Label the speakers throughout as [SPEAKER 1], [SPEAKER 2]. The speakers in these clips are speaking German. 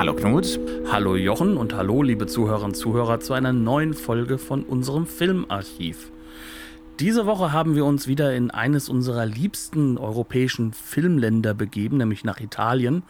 [SPEAKER 1] Hallo Knut.
[SPEAKER 2] Hallo Jochen und hallo liebe Zuhörerinnen und Zuhörer zu einer neuen Folge von unserem Filmarchiv. Diese Woche haben wir uns wieder in eines unserer liebsten europäischen Filmländer begeben, nämlich nach Italien,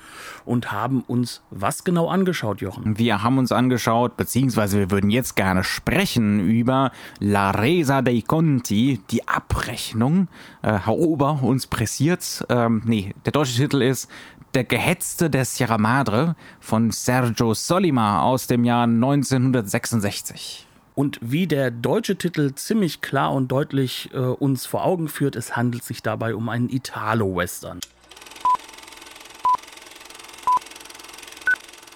[SPEAKER 2] und haben uns was genau angeschaut, Jochen?
[SPEAKER 1] Wir haben uns angeschaut, beziehungsweise wir würden jetzt gerne sprechen über La Resa dei Conti, die Abrechnung. Äh, Herr Ober, uns pressiert. Ähm, nee, der deutsche Titel ist der Gehetzte der Sierra Madre von Sergio Solima aus dem Jahr 1966.
[SPEAKER 2] Und wie der deutsche Titel ziemlich klar und deutlich äh, uns vor Augen führt, es handelt sich dabei um einen Italo-Western.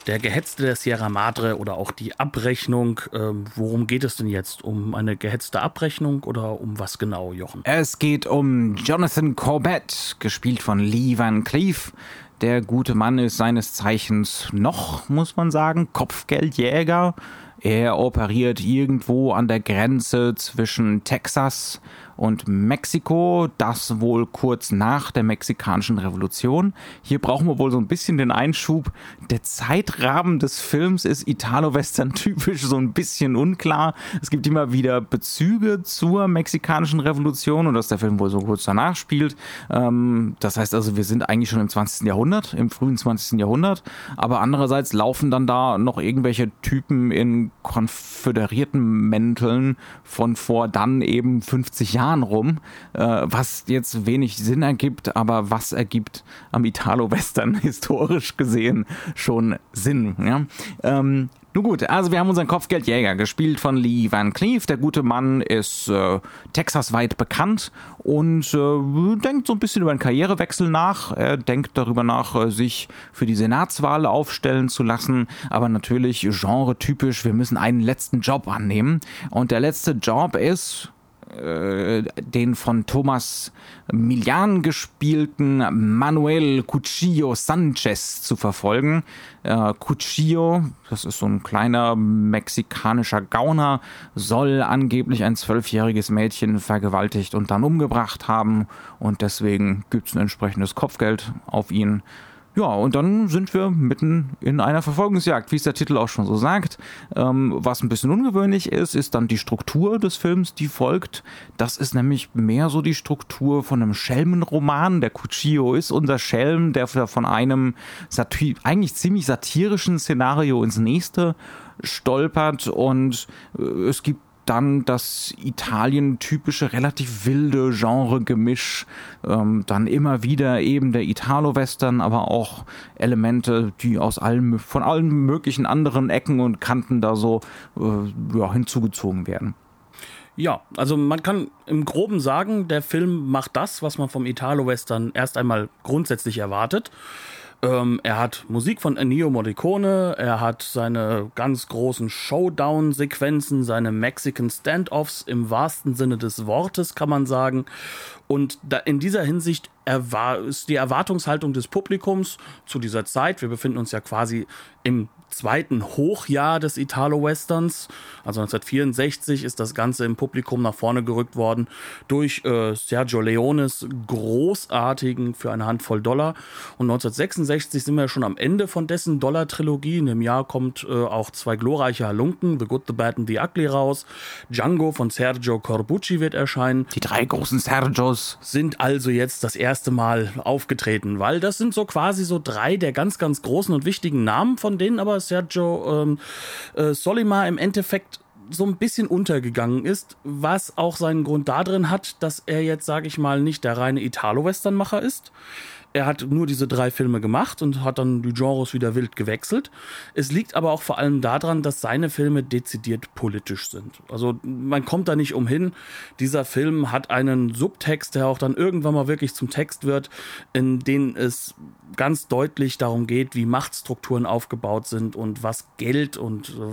[SPEAKER 2] Der Gehetzte der Sierra Madre oder auch die Abrechnung. Äh, worum geht es denn jetzt? Um eine gehetzte Abrechnung oder um was genau, Jochen?
[SPEAKER 1] Es geht um Jonathan Corbett, gespielt von Lee Van Cleef, der gute Mann ist seines Zeichens noch, muss man sagen, Kopfgeldjäger. Er operiert irgendwo an der Grenze zwischen Texas und Mexiko, das wohl kurz nach der mexikanischen Revolution. Hier brauchen wir wohl so ein bisschen den Einschub. Der Zeitrahmen des Films ist Italo-Western typisch so ein bisschen unklar. Es gibt immer wieder Bezüge zur mexikanischen Revolution und dass der Film wohl so kurz danach spielt. Ähm, das heißt also, wir sind eigentlich schon im 20. Jahrhundert, im frühen 20. Jahrhundert, aber andererseits laufen dann da noch irgendwelche Typen in konföderierten Mänteln von vor dann eben 50 Jahren Jahren rum, äh, was jetzt wenig Sinn ergibt, aber was ergibt am Italo-Western historisch gesehen schon Sinn. Ja? Ähm, nun gut, also wir haben unseren Kopfgeldjäger, gespielt von Lee Van Cleef. Der gute Mann ist äh, texasweit bekannt und äh, denkt so ein bisschen über einen Karrierewechsel nach. Er denkt darüber nach, äh, sich für die Senatswahl aufstellen zu lassen, aber natürlich genretypisch, wir müssen einen letzten Job annehmen. Und der letzte Job ist, äh, den von Thomas Milian gespielten Manuel Cuchillo Sanchez zu verfolgen. Äh, Cuchillo, das ist so ein kleiner mexikanischer Gauner, soll angeblich ein zwölfjähriges Mädchen vergewaltigt und dann umgebracht haben und deswegen gibt es ein entsprechendes Kopfgeld auf ihn. Ja, und dann sind wir mitten in einer Verfolgungsjagd, wie es der Titel auch schon so sagt. Ähm, was ein bisschen ungewöhnlich ist, ist dann die Struktur des Films, die folgt. Das ist nämlich mehr so die Struktur von einem Schelmenroman. Der Cuchillo ist unser Schelm, der von einem eigentlich ziemlich satirischen Szenario ins nächste stolpert und äh, es gibt dann das Italien-typische, relativ wilde Genre-Gemisch, ähm, dann immer wieder eben der Italo-Western, aber auch Elemente, die aus allen, von allen möglichen anderen Ecken und Kanten da so äh, ja, hinzugezogen werden.
[SPEAKER 2] Ja, also man kann im Groben sagen, der Film macht das, was man vom Italo-Western erst einmal grundsätzlich erwartet. Ähm, er hat Musik von Ennio Morricone, er hat seine ganz großen Showdown-Sequenzen, seine Mexican Standoffs im wahrsten Sinne des Wortes, kann man sagen. Und in dieser Hinsicht ist die Erwartungshaltung des Publikums zu dieser Zeit, wir befinden uns ja quasi im zweiten Hochjahr des Italo-Westerns. Also 1964 ist das Ganze im Publikum nach vorne gerückt worden durch äh, Sergio Leones großartigen für eine Handvoll Dollar. Und 1966 sind wir schon am Ende von dessen Dollar-Trilogie. In dem Jahr kommt äh, auch zwei glorreiche Halunken, The Good, The Bad and The Ugly raus. Django von Sergio Corbucci wird erscheinen.
[SPEAKER 1] Die drei großen Sergios
[SPEAKER 2] sind also jetzt das erste Mal aufgetreten, weil das sind so quasi so drei der ganz, ganz großen und wichtigen Namen, von denen aber Sergio ähm, äh, Solima im Endeffekt so ein bisschen untergegangen ist, was auch seinen Grund darin hat, dass er jetzt, sage ich mal, nicht der reine Italo-Westernmacher ist. Er hat nur diese drei Filme gemacht und hat dann die Genres wieder wild gewechselt. Es liegt aber auch vor allem daran, dass seine Filme dezidiert politisch sind. Also man kommt da nicht umhin. Dieser Film hat einen Subtext, der auch dann irgendwann mal wirklich zum Text wird, in den es ganz deutlich darum geht, wie Machtstrukturen aufgebaut sind und was Geld und äh,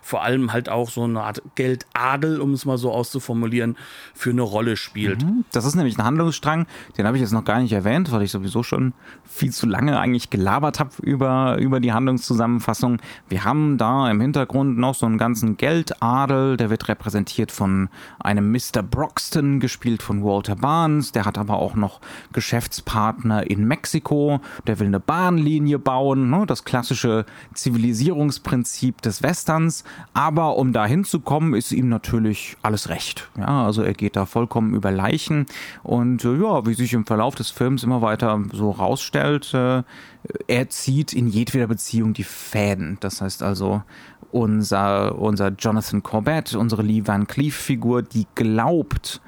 [SPEAKER 2] vor allem halt auch so eine Art Geldadel, um es mal so auszuformulieren, für eine Rolle spielt.
[SPEAKER 1] Mhm. Das ist nämlich ein Handlungsstrang, den habe ich jetzt noch gar nicht erwähnt, weil ich sowieso schon viel zu lange eigentlich gelabert habe über, über die Handlungszusammenfassung. Wir haben da im Hintergrund noch so einen ganzen Geldadel, der wird repräsentiert von einem Mr. Broxton, gespielt von Walter Barnes, der hat aber auch noch Geschäftspartner in Mexiko, der will eine Bahnlinie bauen, ne? das klassische Zivilisierungsprinzip des Westerns, aber um da hinzukommen, ist ihm natürlich alles recht. Ja, also er geht da vollkommen über Leichen und äh, ja, wie sich im Verlauf des Films immer weiter so rausstellt, äh, er zieht in jedweder Beziehung die Fäden. Das heißt also, unser, unser Jonathan Corbett, unsere Lee Van Cleef-Figur, die glaubt,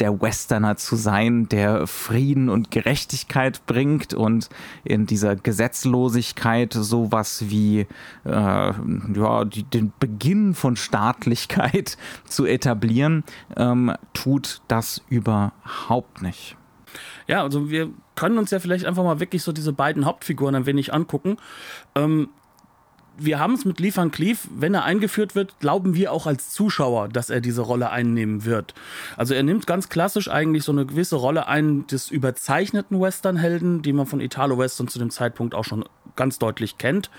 [SPEAKER 1] der Westerner zu sein, der Frieden und Gerechtigkeit bringt und in dieser Gesetzlosigkeit sowas wie äh, ja, die, den Beginn von Staatlichkeit zu etablieren, ähm, tut das überhaupt nicht.
[SPEAKER 2] Ja, also wir können uns ja vielleicht einfach mal wirklich so diese beiden Hauptfiguren ein wenig angucken. Ähm, wir haben es mit Lee Van Cleef, wenn er eingeführt wird, glauben wir auch als Zuschauer, dass er diese Rolle einnehmen wird. Also er nimmt ganz klassisch eigentlich so eine gewisse Rolle ein des überzeichneten Westernhelden, die man von Italo-Western zu dem Zeitpunkt auch schon ganz deutlich kennt.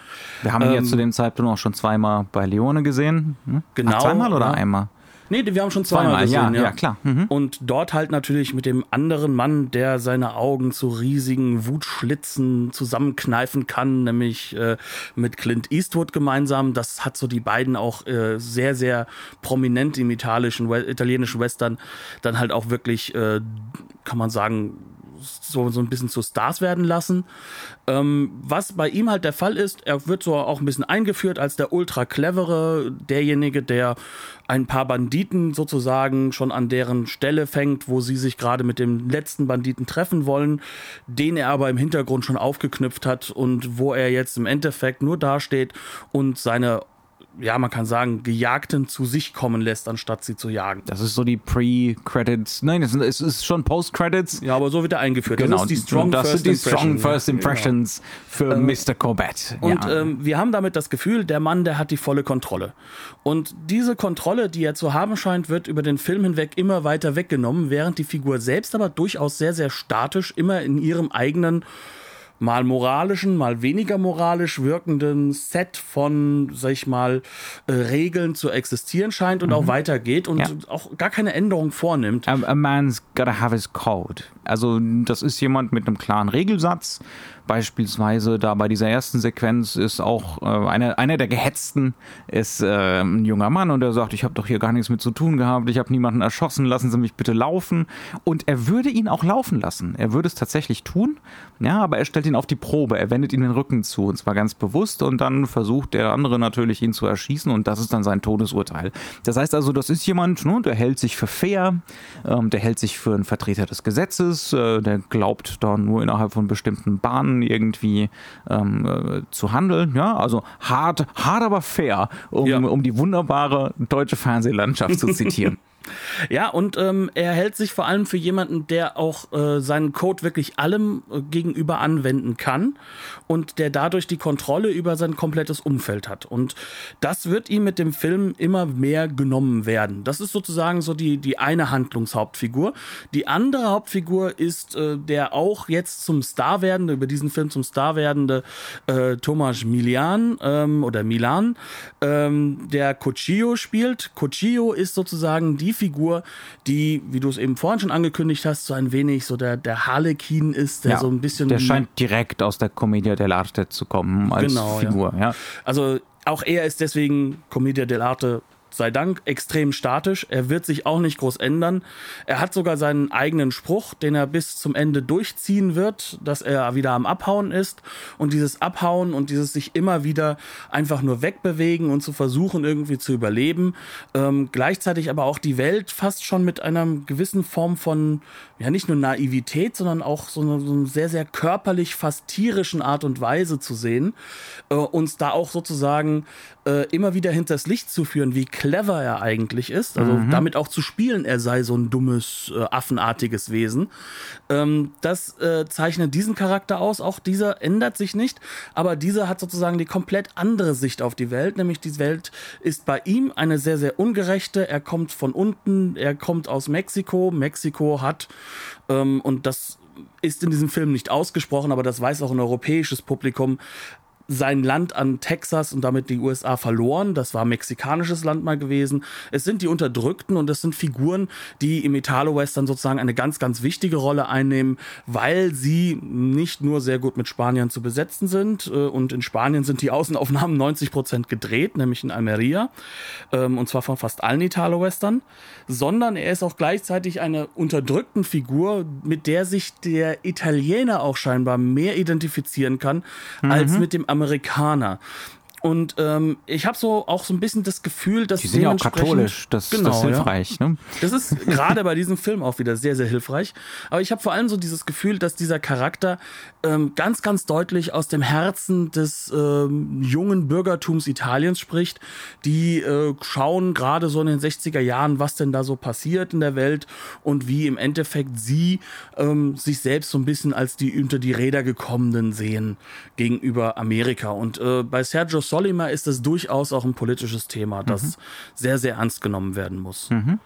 [SPEAKER 1] Wir haben ihn ähm, jetzt zu dem Zeitpunkt auch schon zweimal bei Leone gesehen. Hm?
[SPEAKER 2] Genau. Ach,
[SPEAKER 1] zweimal oder ja. einmal?
[SPEAKER 2] Nee, wir haben schon zweimal, zweimal gesehen.
[SPEAKER 1] Ja, ja. ja klar. Mhm.
[SPEAKER 2] Und dort halt natürlich mit dem anderen Mann, der seine Augen zu riesigen Wutschlitzen zusammenkneifen kann, nämlich äh, mit Clint Eastwood gemeinsam. Das hat so die beiden auch äh, sehr, sehr prominent im italischen, italienischen Western dann halt auch wirklich, äh, kann man sagen, so, so ein bisschen zu Stars werden lassen. Ähm, was bei ihm halt der Fall ist, er wird so auch ein bisschen eingeführt als der ultra clevere, derjenige, der ein paar Banditen sozusagen schon an deren Stelle fängt, wo sie sich gerade mit dem letzten Banditen treffen wollen, den er aber im Hintergrund schon aufgeknüpft hat und wo er jetzt im Endeffekt nur dasteht und seine ja, man kann sagen, Gejagten zu sich kommen lässt, anstatt sie zu jagen.
[SPEAKER 1] Das ist so die Pre-Credits. Nein, es ist schon Post-Credits.
[SPEAKER 2] Ja, aber so wird er eingeführt.
[SPEAKER 1] Genau,
[SPEAKER 2] das,
[SPEAKER 1] ist die Strong, das First, sind die Strong First Impressions ja. für ähm, Mr. Corbett.
[SPEAKER 2] Und ja. ähm, wir haben damit das Gefühl, der Mann, der hat die volle Kontrolle. Und diese Kontrolle, die er zu haben scheint, wird über den Film hinweg immer weiter weggenommen, während die Figur selbst aber durchaus sehr, sehr statisch immer in ihrem eigenen mal moralischen, mal weniger moralisch wirkenden Set von, sag ich mal, äh, Regeln zu existieren scheint und mhm. auch weitergeht und ja. auch gar keine Änderung vornimmt.
[SPEAKER 1] A, a man's gotta have his code. Also das ist jemand mit einem klaren Regelsatz Beispielsweise da bei dieser ersten Sequenz ist auch äh, einer, einer der gehetzten ist äh, ein junger Mann und er sagt, ich habe doch hier gar nichts mit zu tun gehabt, ich habe niemanden erschossen, lassen Sie mich bitte laufen. Und er würde ihn auch laufen lassen. Er würde es tatsächlich tun, ja, aber er stellt ihn auf die Probe, er wendet ihm den Rücken zu und zwar ganz bewusst und dann versucht der andere natürlich ihn zu erschießen und das ist dann sein Todesurteil. Das heißt also, das ist jemand, ne, der hält sich für fair, ähm, der hält sich für einen Vertreter des Gesetzes, äh, der glaubt da nur innerhalb von bestimmten Bahnen irgendwie ähm, äh, zu handeln. Ja, also hart, hart aber fair, um, ja. um die wunderbare deutsche Fernsehlandschaft zu zitieren.
[SPEAKER 2] Ja, und ähm, er hält sich vor allem für jemanden, der auch äh, seinen Code wirklich allem äh, gegenüber anwenden kann und der dadurch die Kontrolle über sein komplettes Umfeld hat. Und das wird ihm mit dem Film immer mehr genommen werden. Das ist sozusagen so die, die eine Handlungshauptfigur. Die andere Hauptfigur ist äh, der auch jetzt zum Star werdende, über diesen Film zum Star werdende äh, Thomas Milian ähm, oder Milan, ähm, der Cochillo spielt. Cochillo ist sozusagen die Figur, die, wie du es eben vorhin schon angekündigt hast, so ein wenig so der, der Harlekin ist, der ja, so ein bisschen.
[SPEAKER 1] Der scheint direkt aus der Commedia dell'arte zu kommen als genau, Figur, ja.
[SPEAKER 2] ja. Also auch er ist deswegen Commedia dell'arte sei Dank extrem statisch. Er wird sich auch nicht groß ändern. Er hat sogar seinen eigenen Spruch, den er bis zum Ende durchziehen wird, dass er wieder am Abhauen ist. Und dieses Abhauen und dieses sich immer wieder einfach nur wegbewegen und zu versuchen, irgendwie zu überleben. Ähm, gleichzeitig aber auch die Welt fast schon mit einer gewissen Form von, ja, nicht nur Naivität, sondern auch so eine, so eine sehr, sehr körperlich, fast tierischen Art und Weise zu sehen. Äh, uns da auch sozusagen äh, immer wieder hinters Licht zu führen, wie clever er eigentlich ist. Also mhm. damit auch zu spielen, er sei so ein dummes, äh, affenartiges Wesen. Ähm, das äh, zeichnet diesen Charakter aus. Auch dieser ändert sich nicht, aber dieser hat sozusagen die komplett andere Sicht auf die Welt, nämlich die Welt ist bei ihm eine sehr, sehr ungerechte. Er kommt von unten, er kommt aus Mexiko. Mexiko hat, ähm, und das ist in diesem Film nicht ausgesprochen, aber das weiß auch ein europäisches Publikum, sein Land an Texas und damit die USA verloren. Das war mexikanisches Land mal gewesen. Es sind die Unterdrückten und es sind Figuren, die im Italo-Western sozusagen eine ganz, ganz wichtige Rolle einnehmen, weil sie nicht nur sehr gut mit Spaniern zu besetzen sind. Äh, und in Spanien sind die Außenaufnahmen 90 Prozent gedreht, nämlich in Almeria. Ähm, und zwar von fast allen Italo-Western. Sondern er ist auch gleichzeitig eine unterdrückten Figur, mit der sich der Italiener auch scheinbar mehr identifizieren kann, mhm. als mit dem Amerikaner. Und ähm, ich habe so auch so ein bisschen das Gefühl, dass
[SPEAKER 1] die sind ja auch katholisch, das, genau, das ist hilfreich.
[SPEAKER 2] Ja. Ne? Das ist gerade bei diesem Film auch wieder sehr, sehr hilfreich. Aber ich habe vor allem so dieses Gefühl, dass dieser Charakter ähm, ganz, ganz deutlich aus dem Herzen des ähm, jungen Bürgertums Italiens spricht. Die äh, schauen gerade so in den 60er Jahren, was denn da so passiert in der Welt und wie im Endeffekt sie ähm, sich selbst so ein bisschen als die unter die Räder gekommenen sehen gegenüber Amerika. Und äh, bei Sergio Solima ist es durchaus auch ein politisches Thema, das mhm. sehr, sehr ernst genommen werden muss. Mhm.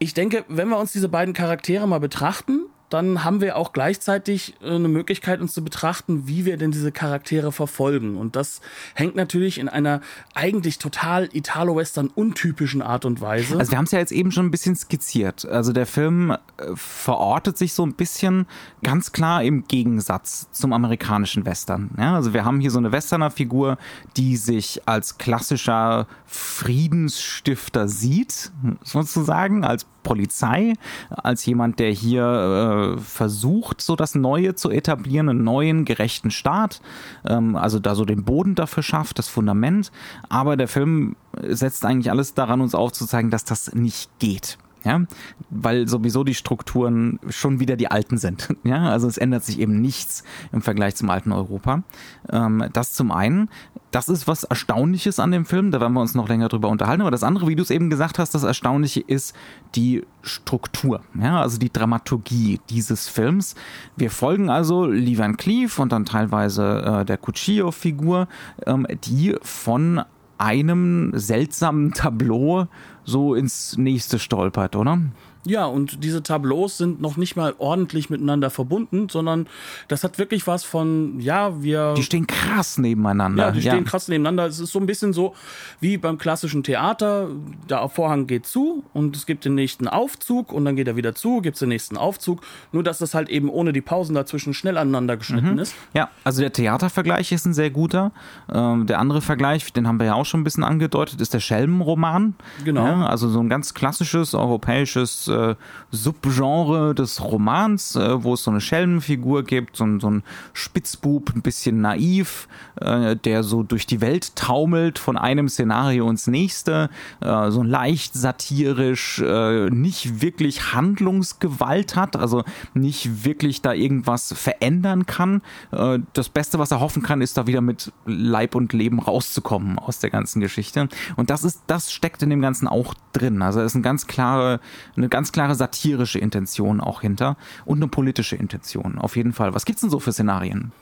[SPEAKER 2] Ich denke, wenn wir uns diese beiden Charaktere mal betrachten, dann haben wir auch gleichzeitig äh, eine Möglichkeit, uns zu betrachten, wie wir denn diese Charaktere verfolgen. Und das hängt natürlich in einer eigentlich total Italo-Western untypischen Art und Weise.
[SPEAKER 1] Also wir haben es ja jetzt eben schon ein bisschen skizziert. Also der Film äh, verortet sich so ein bisschen ganz klar im Gegensatz zum amerikanischen Western. Ja, also wir haben hier so eine Westerner-Figur, die sich als klassischer Friedensstifter sieht, sozusagen, als Polizei, als jemand, der hier äh, versucht, so das Neue zu etablieren, einen neuen, gerechten Staat, ähm, also da so den Boden dafür schafft, das Fundament. Aber der Film setzt eigentlich alles daran, uns aufzuzeigen, dass das nicht geht ja, weil sowieso die Strukturen schon wieder die alten sind, ja, also es ändert sich eben nichts im Vergleich zum alten Europa. Ähm, das zum einen, das ist was Erstaunliches an dem Film, da werden wir uns noch länger drüber unterhalten, aber das andere, wie du es eben gesagt hast, das Erstaunliche ist die Struktur, ja, also die Dramaturgie dieses Films. Wir folgen also Lee Van Cleef und dann teilweise äh, der Cuchillo-Figur, ähm, die von einem seltsamen Tableau so ins nächste stolpert, oder?
[SPEAKER 2] Ja, und diese Tableaus sind noch nicht mal ordentlich miteinander verbunden, sondern das hat wirklich was von, ja, wir.
[SPEAKER 1] Die stehen krass nebeneinander.
[SPEAKER 2] Ja, die ja. stehen krass nebeneinander. Es ist so ein bisschen so wie beim klassischen Theater. Der Vorhang geht zu und es gibt den nächsten Aufzug und dann geht er wieder zu, gibt es den nächsten Aufzug. Nur, dass das halt eben ohne die Pausen dazwischen schnell aneinander geschnitten mhm. ist.
[SPEAKER 1] Ja, also der Theatervergleich ist ein sehr guter. Ähm, der andere Vergleich, den haben wir ja auch schon ein bisschen angedeutet, ist der Schelmenroman. Genau. Ja, also so ein ganz klassisches europäisches äh, Subgenre des Romans, äh, wo es so eine Schelmenfigur gibt, so, so ein Spitzbub, ein bisschen naiv, äh, der so durch die Welt taumelt von einem Szenario ins nächste, äh, so leicht satirisch, äh, nicht wirklich Handlungsgewalt hat, also nicht wirklich da irgendwas verändern kann. Äh, das Beste, was er hoffen kann, ist da wieder mit Leib und Leben rauszukommen aus der ganzen Geschichte. Und das ist, das steckt in dem Ganzen auch drin. Also es ist eine ganz klare, eine ganz ganz klare satirische Intention auch hinter und eine politische Intention, auf jeden Fall. Was gibt's denn so für Szenarien?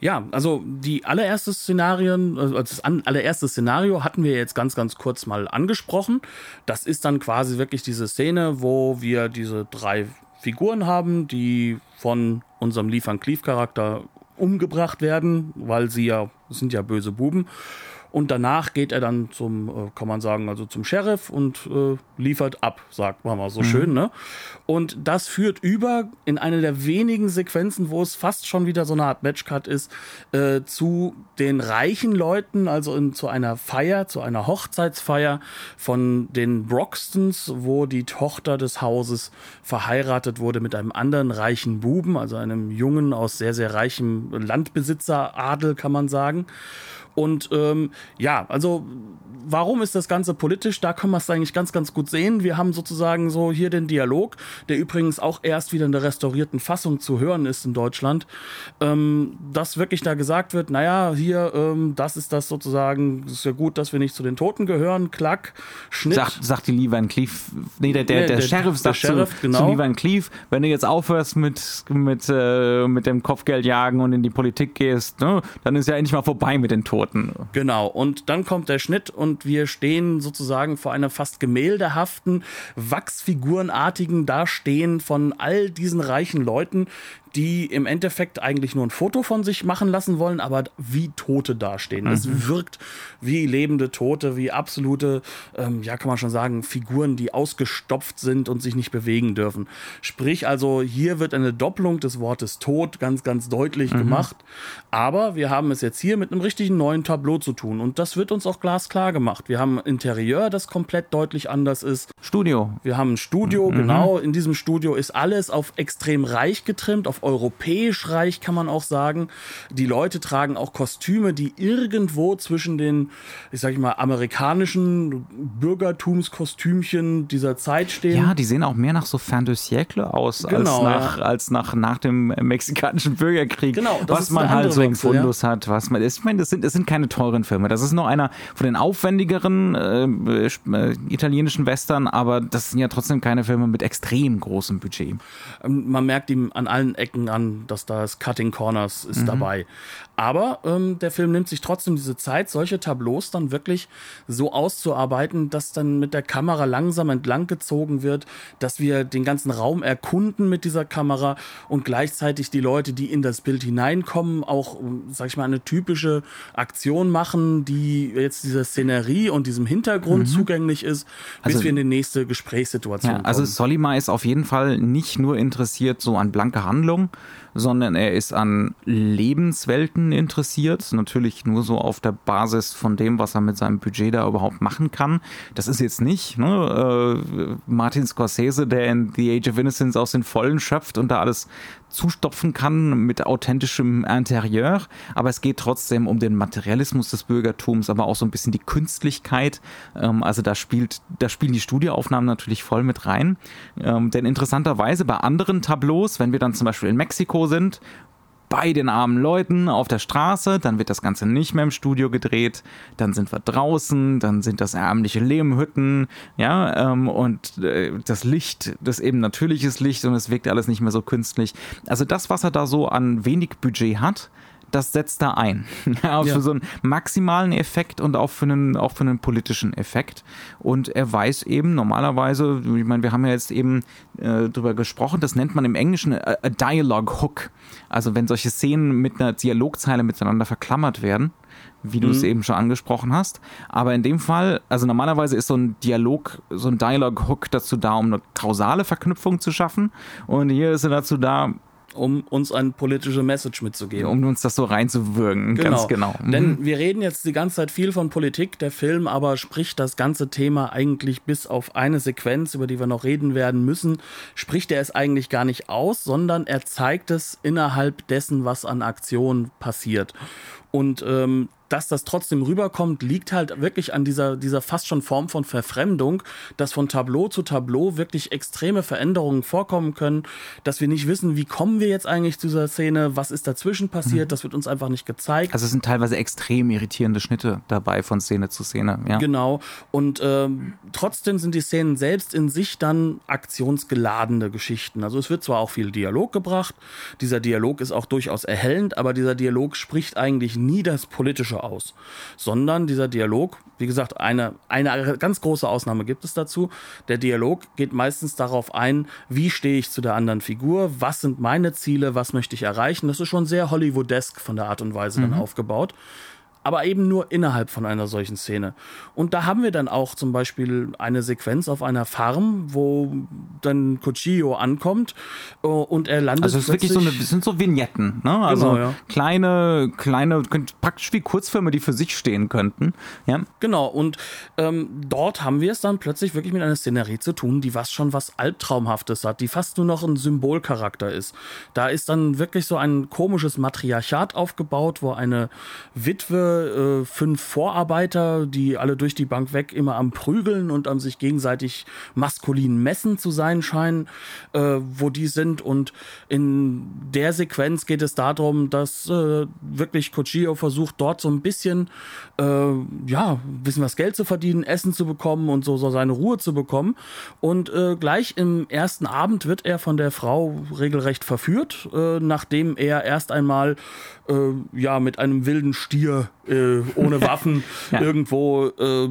[SPEAKER 2] Ja, also die allererste Szenarien, also das allererste Szenario hatten wir jetzt ganz, ganz kurz mal angesprochen. Das ist dann quasi wirklich diese Szene, wo wir diese drei Figuren haben, die von unserem Van Cleef Charakter umgebracht werden, weil sie ja, sind ja böse Buben. Und danach geht er dann zum, äh, kann man sagen, also zum Sheriff und äh, liefert ab, sagt man mal so mhm. schön. Ne? Und das führt über in eine der wenigen Sequenzen, wo es fast schon wieder so eine Art Matchcut ist, äh, zu den reichen Leuten, also in, zu einer Feier, zu einer Hochzeitsfeier von den Broxtons, wo die Tochter des Hauses verheiratet wurde mit einem anderen reichen Buben, also einem Jungen aus sehr, sehr reichem Landbesitzeradel, kann man sagen. Und ähm, ja, also warum ist das Ganze politisch? Da können wir es eigentlich ganz, ganz gut sehen. Wir haben sozusagen so hier den Dialog, der übrigens auch erst wieder in der restaurierten Fassung zu hören ist in Deutschland, ähm, dass wirklich da gesagt wird, naja, hier, ähm, das ist das sozusagen, ist ja gut, dass wir nicht zu den Toten gehören, klack, Schnitt.
[SPEAKER 1] Sagt, sagt die Lee Van Cleef, nee, der, der, nee, der, der Sheriff sagt der Sheriff, zu, genau. zu Lee Van Cleef, wenn du jetzt aufhörst mit, mit, äh, mit dem Kopfgeldjagen und in die Politik gehst, ne, dann ist ja endlich mal vorbei mit den. Toten.
[SPEAKER 2] Genau, und dann kommt der Schnitt und wir stehen sozusagen vor einer fast gemäldehaften, wachsfigurenartigen Dastehen von all diesen reichen Leuten, die im Endeffekt eigentlich nur ein Foto von sich machen lassen wollen, aber wie Tote dastehen. Es mhm. wirkt wie lebende Tote, wie absolute, ähm, ja, kann man schon sagen, Figuren, die ausgestopft sind und sich nicht bewegen dürfen. Sprich, also hier wird eine Doppelung des Wortes Tod ganz, ganz deutlich mhm. gemacht. Aber wir haben es jetzt hier mit einem richtigen neuen Tableau zu tun und das wird uns auch glasklar gemacht. Wir haben ein Interieur, das komplett deutlich anders ist.
[SPEAKER 1] Studio.
[SPEAKER 2] Wir haben ein Studio, mhm. genau. In diesem Studio ist alles auf extrem reich getrimmt, auf europäisch reich, kann man auch sagen. Die Leute tragen auch Kostüme, die irgendwo zwischen den, ich sag mal, amerikanischen Bürgertumskostümchen dieser Zeit stehen.
[SPEAKER 1] Ja, die sehen auch mehr nach so Fin de siècle aus, genau, als, nach, ja. als nach, nach dem mexikanischen Bürgerkrieg. Genau, was man halt so im Fundus ja. hat. Was man, ich meine, das sind, das sind keine teuren Filme. Das ist nur einer von den aufwendigeren äh, äh, italienischen Western, aber das sind ja trotzdem keine Filme mit extrem großem Budget.
[SPEAKER 2] Ähm, man merkt ihm an allen Ecken Ecken an, dass das Cutting Corners ist mhm. dabei. Aber ähm, der Film nimmt sich trotzdem diese Zeit, solche Tableaus dann wirklich so auszuarbeiten, dass dann mit der Kamera langsam entlang gezogen wird, dass wir den ganzen Raum erkunden mit dieser Kamera und gleichzeitig die Leute, die in das Bild hineinkommen, auch, sag ich mal, eine typische Aktion machen, die jetzt dieser Szenerie und diesem Hintergrund mhm. zugänglich ist, bis also, wir in die nächste Gesprächssituation ja,
[SPEAKER 1] also kommen. Also Solima ist auf jeden Fall nicht nur interessiert so an blanke Handlung, sondern er ist an Lebenswelten interessiert. Natürlich nur so auf der Basis von dem, was er mit seinem Budget da überhaupt machen kann. Das ist jetzt nicht ne, äh, Martin Scorsese, der in The Age of Innocence aus den Vollen schöpft und da alles zustopfen kann mit authentischem Interieur. Aber es geht trotzdem um den Materialismus des Bürgertums, aber auch so ein bisschen die Künstlichkeit. Ähm, also da spielt, da spielen die Studioaufnahmen natürlich voll mit rein. Ähm, denn interessanterweise bei anderen Tableaus, wenn wir dann zum Beispiel in Mexiko sind, bei den armen Leuten auf der Straße, dann wird das Ganze nicht mehr im Studio gedreht, dann sind wir draußen, dann sind das ärmliche Lehmhütten, ja, ähm, und äh, das Licht, das eben natürliches Licht und es wirkt alles nicht mehr so künstlich. Also das, was er da so an wenig Budget hat, das setzt da ein. ja, ja. Für so einen maximalen Effekt und auch für einen, auch für einen politischen Effekt. Und er weiß eben normalerweise, ich meine, wir haben ja jetzt eben äh, drüber gesprochen, das nennt man im Englischen a, a Dialogue Hook. Also wenn solche Szenen mit einer Dialogzeile miteinander verklammert werden wie du mhm. es eben schon angesprochen hast. Aber in dem Fall, also normalerweise ist so ein Dialog, so ein Dialog-Hook dazu da, um eine kausale Verknüpfung zu schaffen. Und hier ist er dazu da,
[SPEAKER 2] um uns eine politische Message mitzugeben.
[SPEAKER 1] Um uns das so reinzuwirken, genau. ganz genau.
[SPEAKER 2] Mhm. Denn wir reden jetzt die ganze Zeit viel von Politik, der Film aber spricht das ganze Thema eigentlich bis auf eine Sequenz, über die wir noch reden werden müssen, spricht er es eigentlich gar nicht aus, sondern er zeigt es innerhalb dessen, was an Aktion passiert. Und ähm, dass das trotzdem rüberkommt, liegt halt wirklich an dieser, dieser fast schon Form von Verfremdung, dass von Tableau zu Tableau wirklich extreme Veränderungen vorkommen können, dass wir nicht wissen, wie kommen wir jetzt eigentlich zu dieser Szene, was ist dazwischen passiert, mhm. das wird uns einfach nicht gezeigt.
[SPEAKER 1] Also es sind teilweise extrem irritierende Schnitte dabei von Szene zu Szene, ja.
[SPEAKER 2] Genau. Und ähm, trotzdem sind die Szenen selbst in sich dann aktionsgeladene Geschichten. Also es wird zwar auch viel Dialog gebracht, dieser Dialog ist auch durchaus erhellend, aber dieser Dialog spricht eigentlich nie das politische Recherche aus, sondern dieser Dialog, wie gesagt, eine, eine ganz große Ausnahme gibt es dazu. Der Dialog geht meistens darauf ein, wie stehe ich zu der anderen Figur, was sind meine Ziele, was möchte ich erreichen. Das ist schon sehr Hollywoodesk von der Art und Weise mhm. dann aufgebaut. Aber eben nur innerhalb von einer solchen Szene. Und da haben wir dann auch zum Beispiel eine Sequenz auf einer Farm, wo dann Cuchillo ankommt äh, und er landet.
[SPEAKER 1] Also es ist wirklich so eine, das sind so Vignetten, ne? Also
[SPEAKER 2] Genau, ja.
[SPEAKER 1] kleine, kleine, praktisch wie Kurzfilme, die für sich stehen könnten. Ja.
[SPEAKER 2] Genau, und ähm, dort haben wir es dann plötzlich wirklich mit einer Szenerie zu tun, die was schon was Albtraumhaftes hat, die fast nur noch ein Symbolcharakter ist. Da ist dann wirklich so ein komisches Matriarchat aufgebaut, wo eine Witwe, äh, fünf Vorarbeiter, die alle durch die Bank weg immer am Prügeln und am sich gegenseitig maskulin messen zu sein scheinen, äh, wo die sind. Und in der Sequenz geht es darum, dass äh, wirklich Cochillo versucht, dort so ein bisschen, äh, ja, bisschen was Geld zu verdienen, Essen zu bekommen und so, so seine Ruhe zu bekommen. Und äh, gleich im ersten Abend wird er von der Frau regelrecht verführt, äh, nachdem er erst einmal äh, ja mit einem wilden Stier äh, ohne Waffen
[SPEAKER 1] Ja.
[SPEAKER 2] irgendwo äh,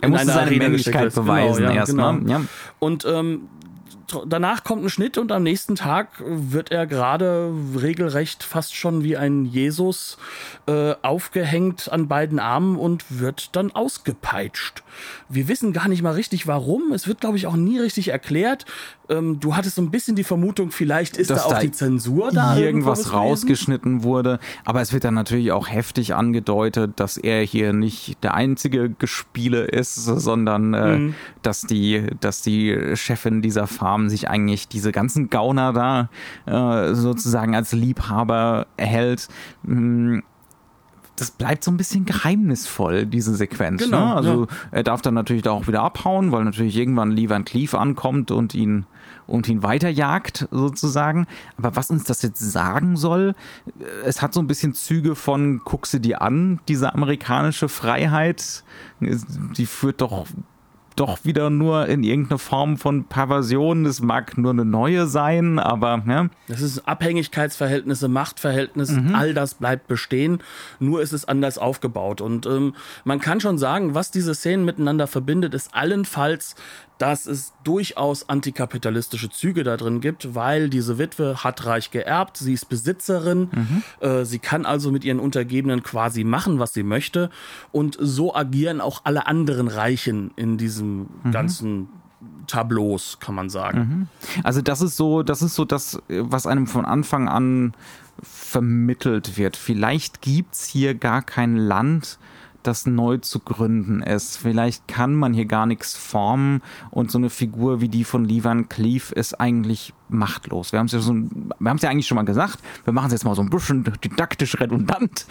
[SPEAKER 1] Er musste seine
[SPEAKER 2] Arena
[SPEAKER 1] Männlichkeit beweisen
[SPEAKER 2] Genau, ja,
[SPEAKER 1] erstmal.
[SPEAKER 2] genau.
[SPEAKER 1] Ja.
[SPEAKER 2] Und ähm, danach kommt ein Schnitt und am nächsten Tag wird er gerade regelrecht fast schon wie ein Jesus äh, aufgehängt an beiden Armen und wird dann ausgepeitscht. Wir wissen gar nicht mal richtig warum. Es wird, glaube ich, auch nie richtig erklärt. Ähm, du hattest so ein bisschen die Vermutung, vielleicht ist
[SPEAKER 1] Dass
[SPEAKER 2] da auch
[SPEAKER 1] da
[SPEAKER 2] die Zensur da.
[SPEAKER 1] irgendwas rausgeschnitten wurde. Aber es wird dann natürlich auch heftig angedeutet, dass er hier nicht der einzige Gespiele ist, sondern äh,
[SPEAKER 2] Mhm.
[SPEAKER 1] dass die, dass die Chefin dieser Farm sich eigentlich diese ganzen Gauner da äh, sozusagen als Liebhaber erhält. Mm, das bleibt so ein bisschen geheimnisvoll, diese Sequenz.
[SPEAKER 2] Genau,
[SPEAKER 1] ne? Also er darf dann natürlich da auch wieder abhauen, weil natürlich irgendwann Lee Van Cleef ankommt und ihn und ihn weiterjagt sozusagen. Aber was uns das jetzt sagen soll, es hat so ein bisschen Züge von guck sie dir an, diese amerikanische Freiheit, die führt doch doch wieder nur in irgendeine Form von Perversion. Es mag nur eine neue sein, aber ja,
[SPEAKER 2] Das ist Abhängigkeitsverhältnisse, Machtverhältnis,
[SPEAKER 1] Mhm.
[SPEAKER 2] all das bleibt bestehen, nur ist es anders aufgebaut. Und ähm, man kann schon sagen, was diese Szenen miteinander verbindet, ist allenfalls, dass es durchaus antikapitalistische Züge da drin gibt, weil diese Witwe hat reich geerbt, sie ist Besitzerin,
[SPEAKER 1] Mhm.
[SPEAKER 2] äh, sie kann also mit ihren Untergebenen quasi machen, was sie möchte. Und so agieren auch alle anderen Reichen in diesem
[SPEAKER 1] Mhm.
[SPEAKER 2] ganzen Tableaus, kann man sagen.
[SPEAKER 1] Also das ist so, das ist so das, was einem von Anfang an vermittelt wird. Vielleicht gibt's hier gar kein Land, das neu zu gründen ist. Vielleicht kann man hier gar nichts formen und so eine Figur wie die von Lee Van Cleef ist eigentlich machtlos. Wir haben es ja, so, wir haben's ja eigentlich schon mal gesagt. Wir machen es jetzt mal so ein bisschen didaktisch redundant.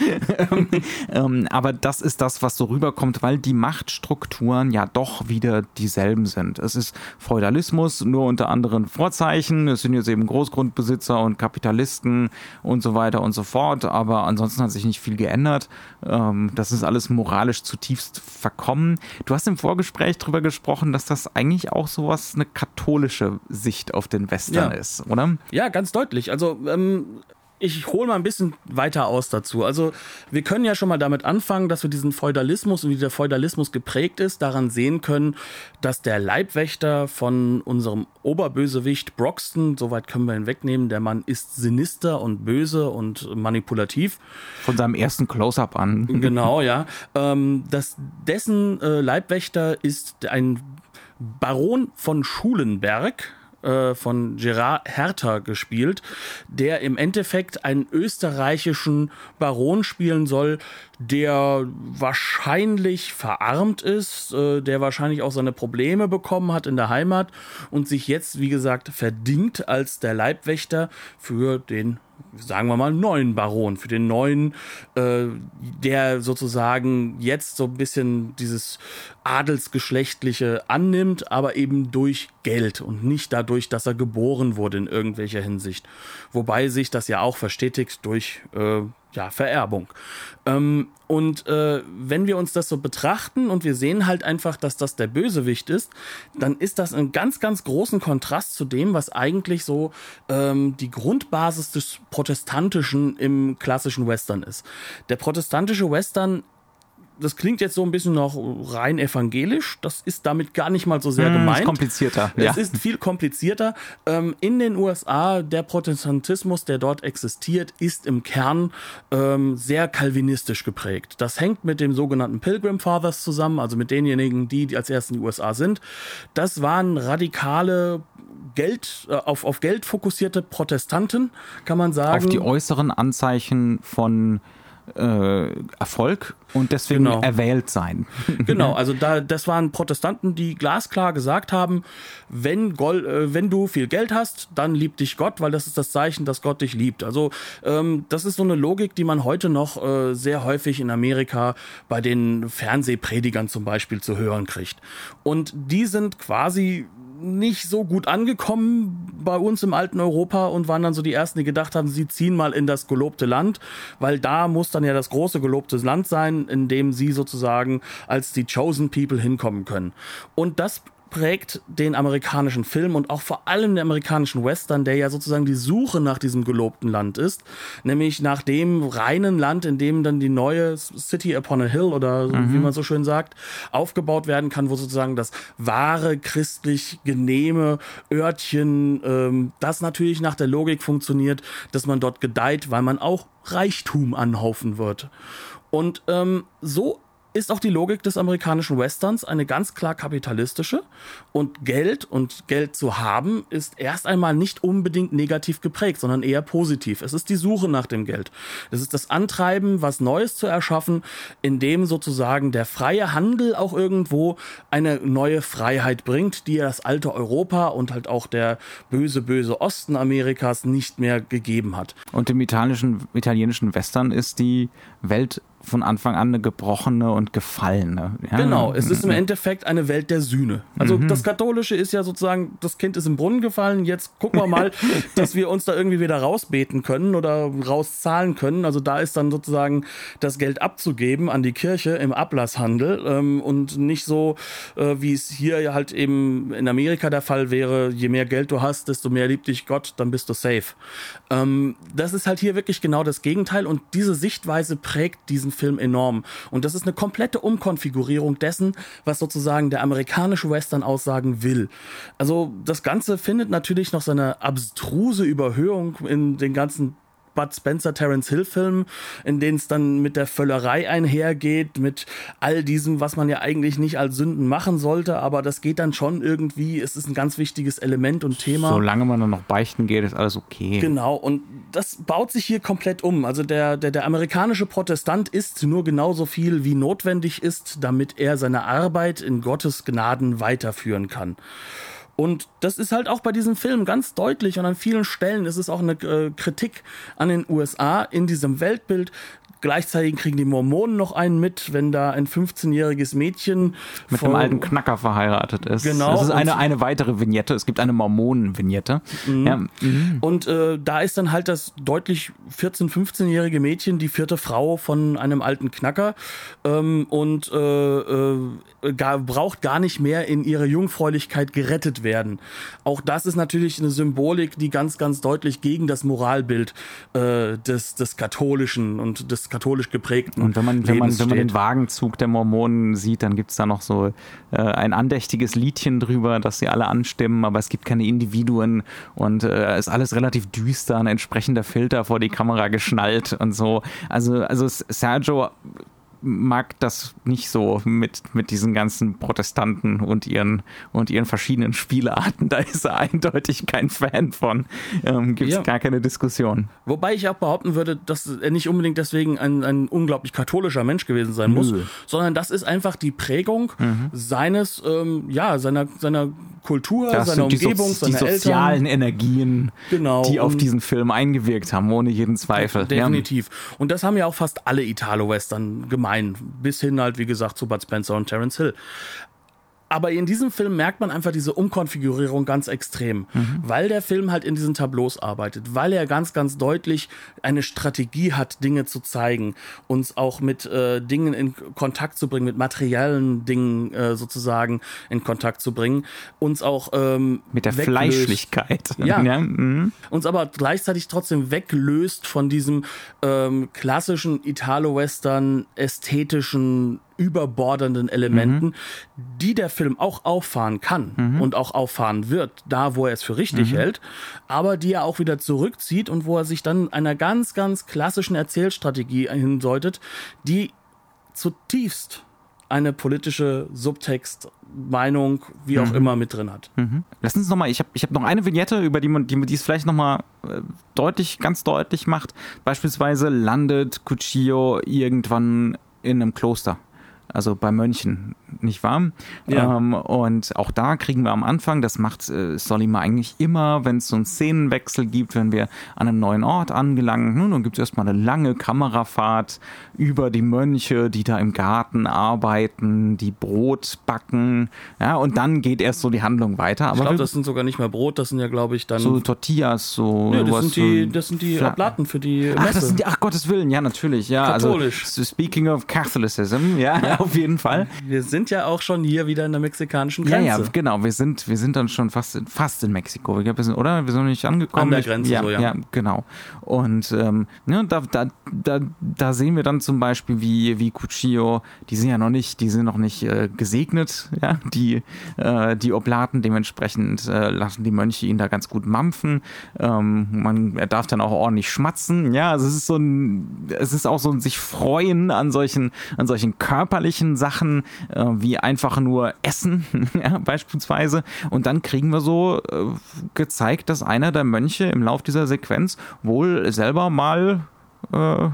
[SPEAKER 1] ähm, aber das ist das, was so rüberkommt, weil die Machtstrukturen ja doch wieder dieselben sind. Es ist Feudalismus, nur unter anderen Vorzeichen. Es sind jetzt eben Großgrundbesitzer und Kapitalisten und so weiter und so fort. Aber ansonsten hat sich nicht viel geändert. Ähm, das ist alles moralisch zutiefst verkommen. Du hast im Vorgespräch darüber gesprochen, dass das eigentlich auch sowas eine katholische Sicht auf den Western
[SPEAKER 2] Ja.
[SPEAKER 1] ist, oder?
[SPEAKER 2] Ja, ganz deutlich. Also ähm, ich hole mal ein bisschen weiter aus dazu. Also wir können ja schon mal damit anfangen, dass wir diesen Feudalismus und wie der Feudalismus geprägt ist, daran sehen können, dass der Leibwächter von unserem Oberbösewicht Broxton, soweit können wir ihn wegnehmen, der Mann ist sinister und böse und manipulativ.
[SPEAKER 1] Von seinem ersten Close-up an.
[SPEAKER 2] Genau, ja. Ähm, dass dessen äh, Leibwächter ist ein Baron von Schulenberg äh, von Gerard Hertha gespielt, der im Endeffekt einen österreichischen Baron spielen soll, der wahrscheinlich verarmt ist, äh, der wahrscheinlich auch seine Probleme bekommen hat in der Heimat und sich jetzt, wie gesagt, verdingt als der Leibwächter für den sagen wir mal, neuen Baron, für den neuen, äh, der sozusagen jetzt so ein bisschen dieses Adelsgeschlechtliche annimmt, aber eben durch Geld und nicht dadurch, dass er geboren wurde in irgendwelcher Hinsicht. Wobei sich das ja auch verstetigt durch äh, ja, Vererbung. Ähm, und äh, wenn wir uns das so betrachten und wir sehen halt einfach, dass das der Bösewicht ist, dann ist das ein ganz, ganz großen Kontrast zu dem, was eigentlich so ähm, die Grundbasis des Protestantischen im klassischen Western ist. Der protestantische Western das klingt jetzt so ein bisschen noch rein evangelisch. Das ist damit gar nicht mal so sehr hm, gemeint. Ist
[SPEAKER 1] komplizierter.
[SPEAKER 2] Es ja. ist viel komplizierter. Ähm, in den USA, der Protestantismus, der dort existiert, ist im Kern ähm, sehr kalvinistisch geprägt. Das hängt mit dem sogenannten Pilgrim Fathers zusammen, also mit denjenigen, die, die als ersten in die USA sind. Das waren radikale Geld, äh, auf, auf Geld fokussierte Protestanten, kann man sagen.
[SPEAKER 1] Auf die äußeren Anzeichen von äh, Erfolg und deswegen genau. erwählt sein.
[SPEAKER 2] Genau, also da, das waren Protestanten, die glasklar gesagt haben, wenn, Gold, äh, wenn du viel Geld hast, dann liebt dich Gott, weil das ist das Zeichen, dass Gott dich liebt. Also ähm, das ist so eine Logik, die man heute noch äh, sehr häufig in Amerika bei den Fernsehpredigern zum Beispiel zu hören kriegt. Und die sind quasi nicht so gut angekommen bei uns im alten Europa und waren dann so die ersten, die gedacht haben, sie ziehen mal in das gelobte Land, weil da muss dann ja das große gelobte Land sein, in dem sie sozusagen als die Chosen People hinkommen können. Und das prägt den amerikanischen Film und auch vor allem den amerikanischen Western, der ja sozusagen die Suche nach diesem gelobten Land ist, nämlich nach dem reinen Land, in dem dann die neue City upon a Hill oder mhm. wie man so schön sagt, aufgebaut werden kann, wo sozusagen das wahre christlich genehme Örtchen, ähm, das natürlich nach der Logik funktioniert, dass man dort gedeiht, weil man auch Reichtum anhaufen wird. Und ähm, so ist auch die Logik des amerikanischen Westerns eine ganz klar kapitalistische. Und Geld und Geld zu haben ist erst einmal nicht unbedingt negativ geprägt, sondern eher positiv. Es ist die Suche nach dem Geld. Es ist das Antreiben, was Neues zu erschaffen, indem sozusagen der freie Handel auch irgendwo eine neue Freiheit bringt, die das alte Europa und halt auch der böse, böse Osten Amerikas nicht mehr gegeben hat.
[SPEAKER 1] Und im italienischen, italienischen Western ist die Welt von Anfang an eine gebrochene und gefallene.
[SPEAKER 2] Ja? Genau, es ist im Endeffekt eine Welt der Sühne. Also mhm. das Katholische ist ja sozusagen, das Kind ist im Brunnen gefallen, jetzt gucken wir mal, dass wir uns da irgendwie wieder rausbeten können oder rauszahlen können. Also da ist dann sozusagen das Geld abzugeben an die Kirche im Ablasshandel ähm, und nicht so, äh, wie es hier halt eben in Amerika der Fall wäre, je mehr Geld du hast, desto mehr liebt dich Gott, dann bist du safe. Ähm, das ist halt hier wirklich genau das Gegenteil und diese Sichtweise prägt diesen Film enorm. Und das ist eine komplette Umkonfigurierung dessen, was sozusagen der amerikanische Western aussagen will. Also das Ganze findet natürlich noch seine abstruse Überhöhung in den ganzen Bud Spencer, Terence Hill Film, in denen es dann mit der Völlerei einhergeht, mit all diesem, was man ja eigentlich nicht als Sünden machen sollte, aber das geht dann schon irgendwie, es ist ein ganz wichtiges Element und Thema.
[SPEAKER 1] Solange man dann noch beichten geht, ist alles okay.
[SPEAKER 2] Genau, und das baut sich hier komplett um. Also der, der, der amerikanische Protestant ist nur genauso viel, wie notwendig ist, damit er seine Arbeit in Gottes Gnaden weiterführen kann. Und das ist halt auch bei diesem Film ganz deutlich und an vielen Stellen ist es auch eine äh, Kritik an den USA in diesem Weltbild, Gleichzeitig kriegen die Mormonen noch einen mit, wenn da ein 15-jähriges Mädchen
[SPEAKER 1] mit einem alten Knacker verheiratet ist. Genau. Das ist eine, eine weitere Vignette. Es gibt eine Mormonen-Vignette.
[SPEAKER 2] Mhm. Ja. Mhm. Und äh, da ist dann halt das deutlich 14-, 15-jährige Mädchen die vierte Frau von einem alten Knacker ähm, und äh, äh, gar, braucht gar nicht mehr in ihre Jungfräulichkeit gerettet werden. Auch das ist natürlich eine Symbolik, die ganz, ganz deutlich gegen das Moralbild äh, des, des Katholischen und des katholisch geprägten.
[SPEAKER 1] Und wenn man, wenn man, wenn man den Wagenzug der Mormonen sieht, dann gibt es da noch so äh, ein andächtiges Liedchen drüber, dass sie alle anstimmen, aber es gibt keine Individuen und äh, ist alles relativ düster, ein entsprechender Filter vor die Kamera geschnallt und so. Also, also Sergio mag das nicht so mit, mit diesen ganzen Protestanten und ihren, und ihren verschiedenen Spielarten. Da ist er eindeutig kein Fan von. Ähm, Gibt es ja. gar keine Diskussion.
[SPEAKER 2] Wobei ich auch behaupten würde, dass er nicht unbedingt deswegen ein, ein unglaublich katholischer Mensch gewesen sein Nö. muss, sondern das ist einfach die Prägung mhm. seines, ähm, ja, seiner, seiner Kultur, das seiner Umgebung,
[SPEAKER 1] so, die sozialen Eltern. Energien, genau. die auf diesen Film eingewirkt haben, ohne jeden Zweifel.
[SPEAKER 2] Definitiv. Und das haben ja auch fast alle Italo-Western gemein, bis hin halt, wie gesagt, zu Bud Spencer und Terence Hill. Aber in diesem Film merkt man einfach diese Umkonfigurierung ganz extrem, mhm. weil der Film halt in diesen Tableaus arbeitet, weil er ganz, ganz deutlich eine Strategie hat, Dinge zu zeigen, uns auch mit äh, Dingen in Kontakt zu bringen, mit materiellen Dingen äh, sozusagen in Kontakt zu bringen, uns auch ähm,
[SPEAKER 1] mit der weglöst. Fleischlichkeit,
[SPEAKER 2] ja, ja. Mhm. uns aber gleichzeitig trotzdem weglöst von diesem ähm, klassischen Italo-Western ästhetischen überbordernden Elementen, mhm. die der Film auch auffahren kann mhm. und auch auffahren wird, da wo er es für richtig mhm. hält, aber die er auch wieder zurückzieht und wo er sich dann einer ganz, ganz klassischen Erzählstrategie hindeutet, die zutiefst eine politische Subtext, Meinung, wie auch mhm. immer mit drin hat.
[SPEAKER 1] Mhm. Lass uns nochmal, ich habe ich hab noch eine Vignette, über die man, die, die es vielleicht nochmal äh, deutlich, ganz deutlich macht. Beispielsweise landet Cuchillo irgendwann in einem Kloster also bei Mönchen, nicht wahr? Ja. Ähm, und auch da kriegen wir am Anfang, das macht äh, Solima eigentlich immer, wenn es so einen Szenenwechsel gibt, wenn wir an einem neuen Ort angelangen, nun, dann gibt es erstmal eine lange Kamerafahrt über die Mönche, die da im Garten arbeiten, die Brot backen, ja, und dann geht erst so die Handlung weiter.
[SPEAKER 2] Aber ich glaube, das sind sogar nicht mehr Brot, das sind ja, glaube ich, dann.
[SPEAKER 1] So Tortillas, so.
[SPEAKER 2] Ja, das, sind die, das sind die Oblaten für die Messe.
[SPEAKER 1] Ach, das sind die, ach Gottes Willen, ja, natürlich, ja. Also Katholisch. Also, speaking of Catholicism, ja, ja. auf jeden Fall.
[SPEAKER 2] Wir sind ja auch schon hier wieder in der mexikanischen Grenze.
[SPEAKER 1] Ja, ja, genau. Wir sind, wir sind dann schon fast, fast in Mexiko. Ich glaub, wir sind, oder? Wir sind noch nicht angekommen. An
[SPEAKER 2] der Grenze,
[SPEAKER 1] ja,
[SPEAKER 2] so, ja.
[SPEAKER 1] Ja, genau. Und ähm, ja, da, da, da, da sehen wir dann zum Beispiel, wie, wie Cuchillo, die sind ja noch nicht, die sind noch nicht äh, gesegnet, ja, die, äh, die Oblaten. Dementsprechend äh, lassen die Mönche ihn da ganz gut mampfen. Ähm, man, er darf dann auch ordentlich schmatzen. Ja, also es ist so ein, es ist auch so ein sich freuen an solchen, an solchen körperlichen Sachen, äh, wie einfach nur Essen, ja, beispielsweise. Und dann kriegen wir so äh, gezeigt, dass einer der Mönche im Lauf dieser Sequenz wohl selber mal äh,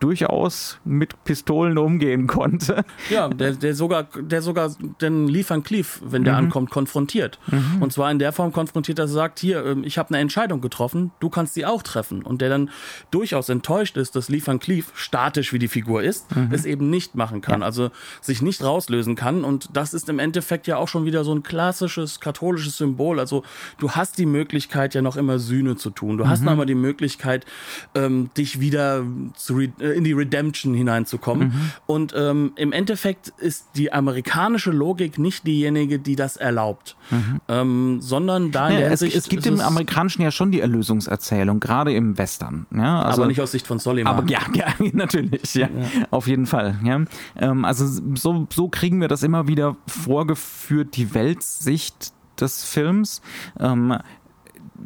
[SPEAKER 1] durchaus mit Pistolen umgehen konnte.
[SPEAKER 2] Ja, der, der sogar, der sogar den Lee Van Cleef, wenn der mhm. ankommt, konfrontiert. Mhm. Und zwar in der Form konfrontiert, dass er sagt, hier, ähm, ich habe eine Entscheidung getroffen, du kannst sie auch treffen. Und der dann durchaus enttäuscht ist, dass Lee Van Cleef, statisch wie die Figur ist, mhm. es eben nicht machen kann, ja. also sich nicht rauslösen kann. Und das ist im Endeffekt ja auch schon wieder so ein klassisches katholisches Symbol. Also du hast die Möglichkeit ja noch immer Sühne zu tun. Du hast mhm. noch immer die Möglichkeit, ähm, dich wieder zu, in die Redemption hineinzukommen. Mhm. Und ähm, im Endeffekt ist die amerikanische Logik nicht diejenige, die das erlaubt, mhm. ähm, sondern da
[SPEAKER 1] ja, es, es, gibt im Amerikanischen ja schon die Erlösungserzählung, gerade im Western. Ja,
[SPEAKER 2] also, aber nicht aus Sicht von Soliman.
[SPEAKER 1] Aber ja, ja natürlich, ja, ja. auf jeden Fall. Ja. Ähm, also so, so kriegen wir das immer wieder vorgeführt, die Weltsicht des Films. Ähm,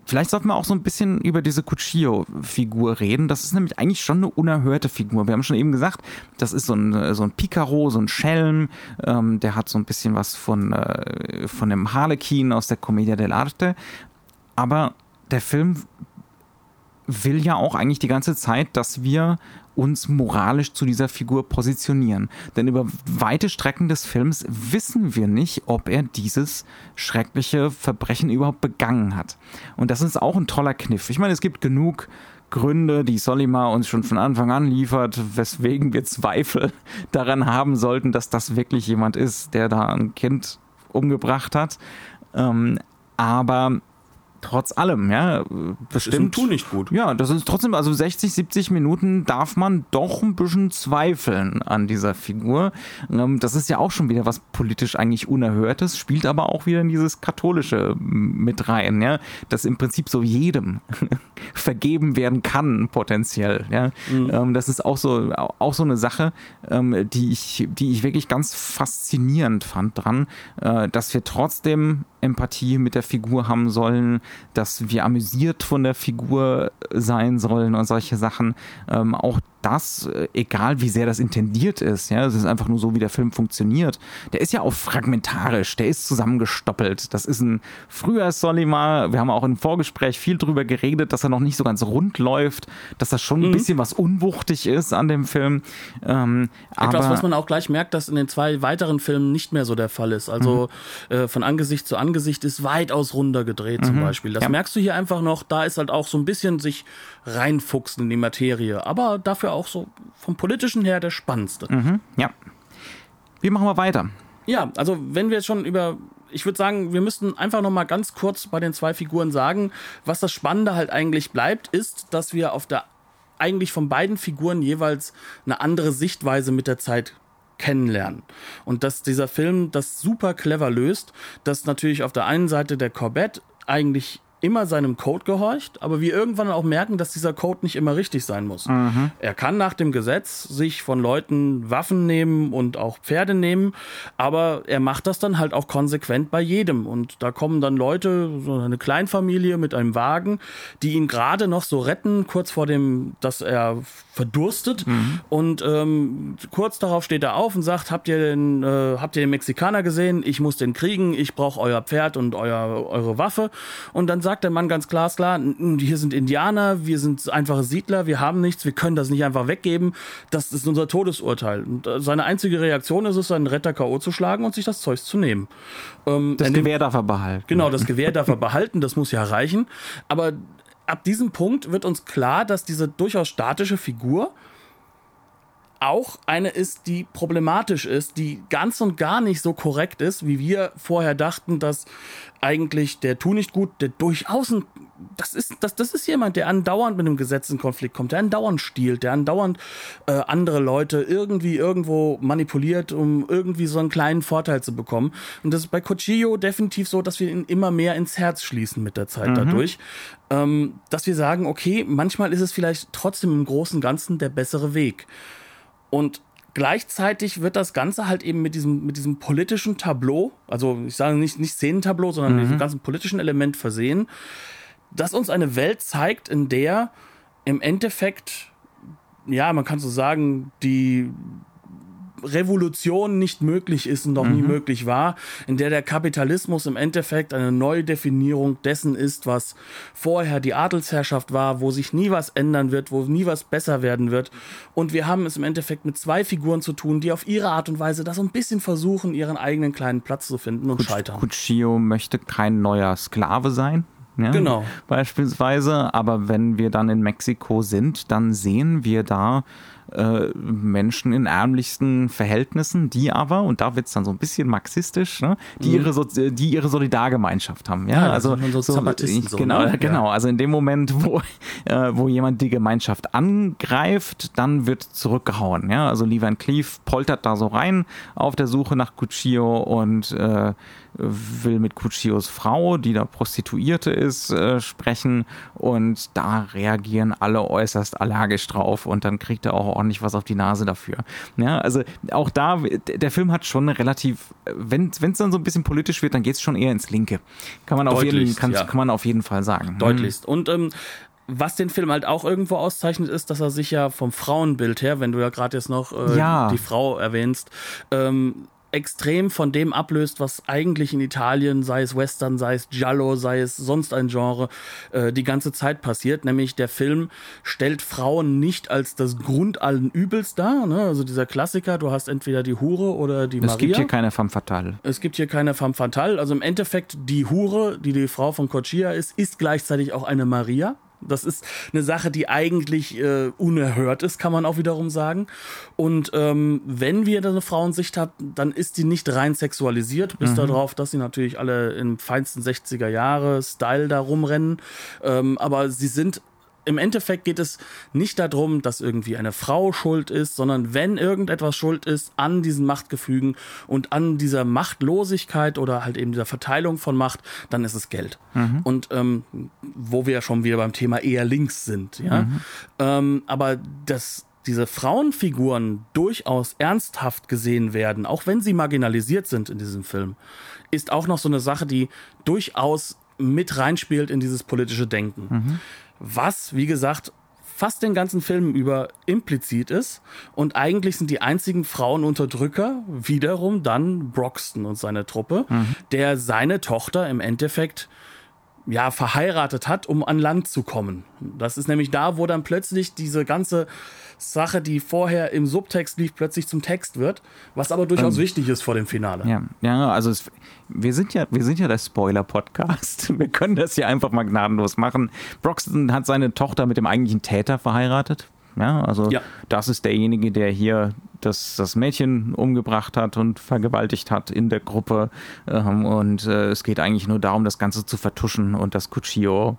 [SPEAKER 1] Vielleicht sollten wir auch so ein bisschen über diese Cuchillo-Figur reden. Das ist nämlich eigentlich schon eine unerhörte Figur. Wir haben schon eben gesagt, das ist so ein, so ein Picaro, so ein Schelm. Ähm, der hat so ein bisschen was von, äh, von dem Harlequin aus der Commedia dell'arte. Aber der Film will ja auch eigentlich die ganze Zeit, dass wir uns moralisch zu dieser Figur positionieren. Denn über weite Strecken des Films wissen wir nicht, ob er dieses schreckliche Verbrechen überhaupt begangen hat. Und das ist auch ein toller Kniff. Ich meine, es gibt genug Gründe, die Solima uns schon von Anfang an liefert, weswegen wir Zweifel daran haben sollten, dass das wirklich jemand ist, der da ein Kind umgebracht hat. Ähm, aber trotz allem, ja, bestimmt.
[SPEAKER 2] Das ist nicht gut.
[SPEAKER 1] Ja, das ist trotzdem, also 60, 70 Minuten darf man doch ein bisschen zweifeln an dieser Figur. Ähm, das ist ja auch schon wieder was politisch eigentlich Unerhörtes, spielt aber auch wieder in dieses Katholische mit rein, ja, dass im Prinzip so jedem vergeben werden kann, potenziell, ja. Mhm. Ähm, das ist auch so, auch so eine Sache, ähm, die ich, die ich wirklich ganz faszinierend fand dran, äh, dass wir trotzdem Empathie mit der Figur haben sollen, dass wir amüsiert von der Figur sein sollen und solche Sachen. Ähm, auch das, äh, egal wie sehr das intendiert ist, ja, es ist einfach nur so, wie der Film funktioniert. Der ist ja auch fragmentarisch, der ist zusammengestoppelt. Das ist ein früher Solimar. Wir haben auch im Vorgespräch viel drüber geredet, dass er noch nicht so ganz rund läuft, dass das schon mhm. ein bisschen was unwuchtig ist an dem Film.
[SPEAKER 2] Ähm, Etwas, was man auch gleich merkt, dass in den zwei weiteren Filmen nicht mehr so der Fall ist. Also mhm. äh, von Angesicht zu Angesicht ist weitaus runder gedreht zum mhm. Beispiel. Das ja. merkst du hier einfach noch. Da ist halt auch so ein bisschen sich reinfuchsen in die Materie. Aber dafür auch so vom politischen her der spannendste.
[SPEAKER 1] Mhm, ja. Wie machen wir weiter?
[SPEAKER 2] Ja, also wenn wir jetzt schon über ich würde sagen, wir müssten einfach noch mal ganz kurz bei den zwei Figuren sagen, was das Spannende halt eigentlich bleibt, ist, dass wir auf der eigentlich von beiden Figuren jeweils eine andere Sichtweise mit der Zeit kennenlernen. Und dass dieser Film das super clever löst, dass natürlich auf der einen Seite der Corbett eigentlich immer seinem Code gehorcht, aber wir irgendwann auch merken, dass dieser Code nicht immer richtig sein muss. Mhm. Er kann nach dem Gesetz sich von Leuten Waffen nehmen und auch Pferde nehmen, aber er macht das dann halt auch konsequent bei jedem. Und da kommen dann Leute, so eine Kleinfamilie mit einem Wagen, die ihn gerade noch so retten, kurz vor dem, dass er verdurstet. Mhm. Und ähm, kurz darauf steht er auf und sagt, habt ihr den, äh, habt ihr den Mexikaner gesehen? Ich muss den kriegen, ich brauche euer Pferd und euer, eure Waffe. Und dann sagt der Mann ganz klar, klar, hier sind Indianer, wir sind einfache Siedler, wir haben nichts, wir können das nicht einfach weggeben. Das ist unser Todesurteil. Und äh, seine einzige Reaktion ist es, seinen Retter K.O. zu schlagen und sich das Zeug zu nehmen.
[SPEAKER 1] Ähm, das Gewehr darf er behalten.
[SPEAKER 2] Genau, das Gewehr darf er behalten, das muss ja reichen. Aber ab diesem Punkt wird uns klar, dass diese durchaus statische Figur auch eine ist, die problematisch ist, die ganz und gar nicht so korrekt ist, wie wir vorher dachten, dass eigentlich der Tu nicht gut, der durchaus ein, das ist, das, das ist jemand, der andauernd mit einem Gesetz in Konflikt kommt, der andauernd stiehlt, der andauernd äh, andere Leute irgendwie irgendwo manipuliert, um irgendwie so einen kleinen Vorteil zu bekommen. Und das ist bei Cochillo definitiv so, dass wir ihn immer mehr ins Herz schließen mit der Zeit mhm. dadurch. Ähm, dass wir sagen, okay, manchmal ist es vielleicht trotzdem im Großen und Ganzen der bessere Weg. Und gleichzeitig wird das Ganze halt eben mit diesem, mit diesem politischen Tableau, also ich sage nicht, nicht Szenentableau, sondern mhm. mit diesem ganzen politischen Element versehen, das uns eine Welt zeigt, in der im Endeffekt, ja, man kann so sagen, die Revolution nicht möglich ist und noch mhm. nie möglich war, in der der Kapitalismus im Endeffekt eine Neudefinierung dessen ist, was vorher die Adelsherrschaft war, wo sich nie was ändern wird, wo nie was besser werden wird. Und wir haben es im Endeffekt mit zwei Figuren zu tun, die auf ihre Art und Weise das so ein bisschen versuchen, ihren eigenen kleinen Platz zu finden und Kuch scheitern.
[SPEAKER 1] Cuccio möchte kein neuer Sklave sein.
[SPEAKER 2] Ja, genau.
[SPEAKER 1] Beispielsweise, aber wenn wir dann in Mexiko sind, dann sehen wir da äh, Menschen in ärmlichsten Verhältnissen, die aber, und da wird es dann so ein bisschen marxistisch, ne, die, mhm. ihre, so die ihre Solidargemeinschaft haben. Ja, ja also so, so genau, ne? genau. Also in dem Moment, wo, äh, wo jemand die Gemeinschaft angreift, dann wird zurückgehauen. Ja, also Lee Van Cleef poltert da so rein auf der Suche nach Cuccio und äh, will mit Cuccios Frau, die da Prostituierte ist, äh, sprechen und da reagieren alle äußerst allergisch drauf und dann kriegt er auch ordentlich was auf die Nase dafür. Ja, also auch da, der Film hat schon relativ, wenn es dann so ein bisschen politisch wird, dann geht es schon eher ins Linke. Kann man, auf jeden, kann, ja. kann man auf jeden Fall sagen.
[SPEAKER 2] Deutlichst. Und ähm, was den Film halt auch irgendwo auszeichnet, ist, dass er sich ja vom Frauenbild her, wenn du ja gerade jetzt noch äh, ja. die Frau erwähnst, ähm, extrem von dem ablöst, was eigentlich in Italien, sei es Western, sei es Giallo, sei es sonst ein Genre, äh, die ganze Zeit passiert. Nämlich der Film stellt Frauen nicht als das Grund allen Übels dar. Ne? Also dieser Klassiker, du hast entweder die Hure oder die Maria.
[SPEAKER 1] Es gibt hier keine femme fatale.
[SPEAKER 2] Es gibt hier keine femme fatale. Also im Endeffekt die Hure, die die Frau von Cochia ist, ist gleichzeitig auch eine Maria. Das ist eine Sache, die eigentlich äh, unerhört ist, kann man auch wiederum sagen. Und ähm, wenn wir eine Frauensicht haben, dann ist die nicht rein sexualisiert, bis mhm. darauf, dass sie natürlich alle im feinsten 60er Jahre Style da rumrennen. Ähm, aber sie sind im Endeffekt geht es nicht darum, dass irgendwie eine Frau schuld ist, sondern wenn irgendetwas schuld ist an diesen Machtgefügen und an dieser Machtlosigkeit oder halt eben dieser Verteilung von Macht, dann ist es Geld. Mhm. Und ähm, wo wir ja schon wieder beim Thema eher links sind, ja. Mhm. Ähm, aber das diese Frauenfiguren durchaus ernsthaft gesehen werden, auch wenn sie marginalisiert sind in diesem Film, ist auch noch so eine Sache, die durchaus mit reinspielt in dieses politische Denken. Mhm was, wie gesagt, fast den ganzen Film über implizit ist. Und eigentlich sind die einzigen Frauenunterdrücker wiederum dann Broxton und seine Truppe, mhm. der seine Tochter im Endeffekt ja verheiratet hat, um an Land zu kommen. Das ist nämlich da, wo dann plötzlich diese ganze Sache, die vorher im Subtext lief, plötzlich zum Text wird, was aber durchaus ähm, wichtig ist vor dem Finale.
[SPEAKER 1] Ja, ja also es, wir sind ja, wir sind ja der Spoiler-Podcast. Wir können das hier einfach mal gnadenlos machen. Broxton hat seine Tochter mit dem eigentlichen Täter verheiratet. Ja, also ja. das ist derjenige, der hier das, das Mädchen umgebracht hat und vergewaltigt hat in der Gruppe. Ähm, und äh, es geht eigentlich nur darum, das Ganze zu vertuschen und dass Cuccio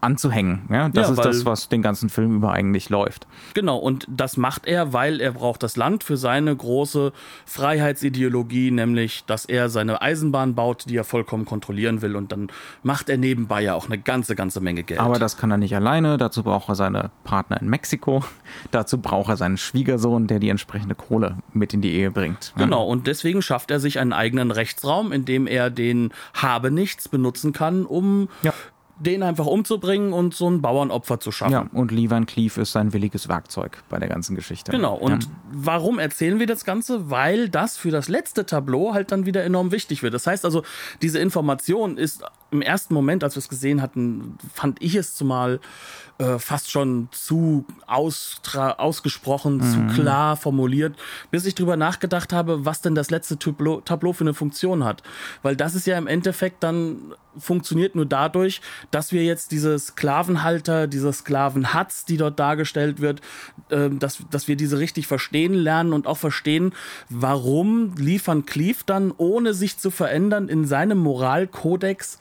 [SPEAKER 1] anzuhängen. Ja, das
[SPEAKER 2] Ja,
[SPEAKER 1] ist das, was den ganzen Film über eigentlich läuft.
[SPEAKER 2] Genau, und das macht er, weil er braucht das Land für seine große Freiheitsideologie, nämlich, dass er seine Eisenbahn baut, die er vollkommen kontrollieren will. Und dann macht er nebenbei ja auch eine ganze, ganze Menge Geld.
[SPEAKER 1] Aber das kann er nicht alleine. Dazu braucht er seine Partner in Mexiko. Dazu braucht er seinen Schwiegersohn, der die entsprechende Kohle mit in die Ehe bringt.
[SPEAKER 2] Genau, und deswegen schafft er sich einen eigenen Rechtsraum, in dem er den Habe-Nichts benutzen kann, um
[SPEAKER 1] Ja.
[SPEAKER 2] Den einfach umzubringen und so ein Bauernopfer zu schaffen.
[SPEAKER 1] Ja, und Lee Van Cleef ist sein williges Werkzeug bei der ganzen Geschichte.
[SPEAKER 2] Genau, und
[SPEAKER 1] ja.
[SPEAKER 2] warum erzählen wir das Ganze? Weil das für das letzte Tableau halt dann wieder enorm wichtig wird. Das heißt also, diese Information ist im ersten Moment, als wir es gesehen hatten, fand ich es zumal äh, fast schon zu ausgesprochen,
[SPEAKER 1] Mhm.
[SPEAKER 2] zu klar formuliert, bis ich drüber nachgedacht habe, was denn das letzte Tableau, Tableau für eine Funktion hat. Weil das ist ja im Endeffekt dann funktioniert nur dadurch, dass wir jetzt diese Sklavenhalter, diese Sklavenhatz, die dort dargestellt wird, ähm, dass, dass wir diese richtig verstehen lernen und auch verstehen, warum Liefern Cleave dann, ohne sich zu verändern, in seinem Moralkodex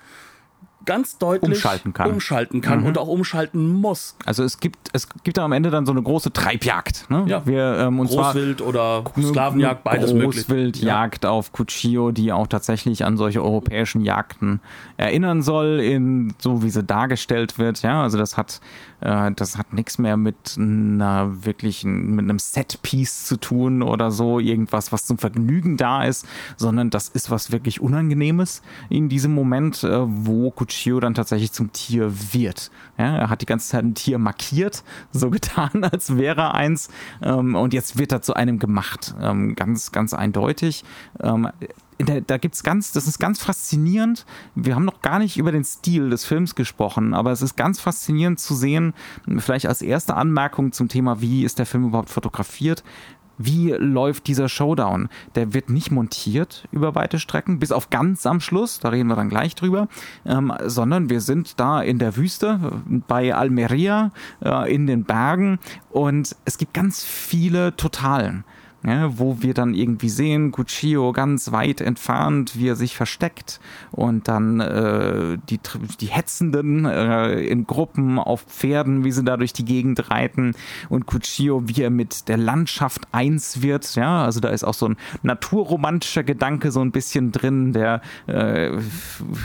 [SPEAKER 2] ganz deutlich
[SPEAKER 1] Umschalten kann.
[SPEAKER 2] umschalten kann und auch umschalten muss.
[SPEAKER 1] Also es gibt, es gibt am Ende dann so eine große Treibjagd. Ne?
[SPEAKER 2] Ja.
[SPEAKER 1] Wir, ähm, und
[SPEAKER 2] Großwild oder Sklavenjagd, beides möglich.
[SPEAKER 1] Großwildjagd auf Cuchillo, die auch tatsächlich an solche europäischen Jagden erinnern soll, in so wie sie dargestellt wird. Ja, also das hat, äh, das hat nichts mehr mit einer wirklichen, mit einem Setpiece zu tun oder so, irgendwas, was zum Vergnügen da ist, sondern das ist was wirklich Unangenehmes in diesem Moment, äh, wo Cuchillo dann tatsächlich zum Tier wird. Ja, er hat die ganze Zeit ein Tier markiert, so getan, als wäre er eins, ähm, und jetzt wird er zu einem gemacht. Ähm, ganz, ganz eindeutig. Ähm, da, da gibt's ganz, das ist ganz faszinierend. Wir haben noch gar nicht über den Stil des Films gesprochen, aber es ist ganz faszinierend zu sehen, vielleicht als erste Anmerkung zum Thema, wie ist der Film überhaupt fotografiert. Wie läuft dieser Showdown? Der wird nicht montiert über weite Strecken, bis auf ganz am Schluss, da reden wir dann gleich drüber, ähm, sondern wir sind da in der Wüste bei Almeria äh, in den Bergen und es gibt ganz viele Totalen ja, wo wir dann irgendwie sehen, Cuchillo ganz weit entfernt, wie er sich versteckt und dann äh, die, die Hetzenden äh, in Gruppen auf Pferden, wie sie da durch die Gegend reiten und Cuchillo, wie er mit der Landschaft eins wird, ja, also da ist auch so ein naturromantischer Gedanke so ein bisschen drin, der äh,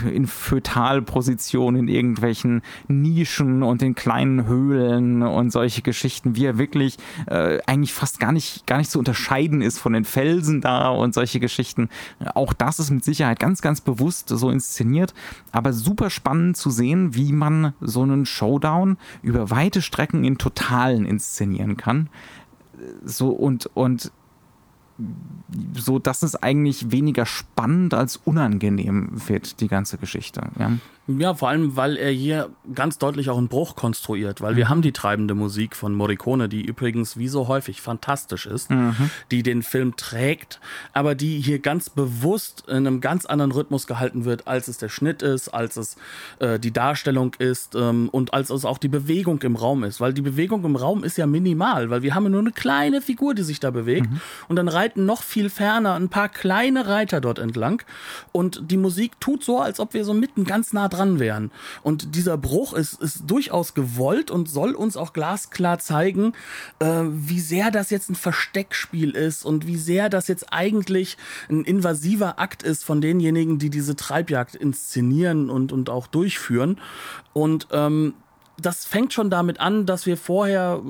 [SPEAKER 1] in Fötalposition in irgendwelchen Nischen und in kleinen Höhlen und solche Geschichten, wie er wirklich äh, eigentlich fast gar nicht, gar nicht zu unterscheiden ist von den Felsen da und solche Geschichten. Auch das ist mit Sicherheit ganz, ganz bewusst so inszeniert, aber super spannend zu sehen, wie man so einen Showdown über weite Strecken in Totalen inszenieren kann. So und, und so, dass es eigentlich weniger spannend als unangenehm wird, die ganze Geschichte. Ja.
[SPEAKER 2] Ja, vor allem, weil er hier ganz deutlich auch einen Bruch konstruiert, weil wir haben die treibende Musik von Morricone, die übrigens wie so häufig fantastisch ist, die den Film trägt, aber die hier ganz bewusst in einem ganz anderen Rhythmus gehalten wird, als es der Schnitt ist, als es äh, die Darstellung ist ähm, und als es auch die Bewegung im Raum ist, weil die Bewegung im Raum ist ja minimal, weil wir haben nur eine kleine Figur, die sich da bewegt und dann reiten noch viel ferner ein paar kleine Reiter dort entlang und die Musik tut so, als ob wir so mitten ganz nah dran wären. Und dieser Bruch ist, ist durchaus gewollt und soll uns auch glasklar zeigen, äh, wie sehr das jetzt ein Versteckspiel ist und wie sehr das jetzt eigentlich ein invasiver Akt ist von denjenigen, die diese Treibjagd inszenieren und, und auch durchführen. Und ähm, das fängt schon damit an, dass wir vorher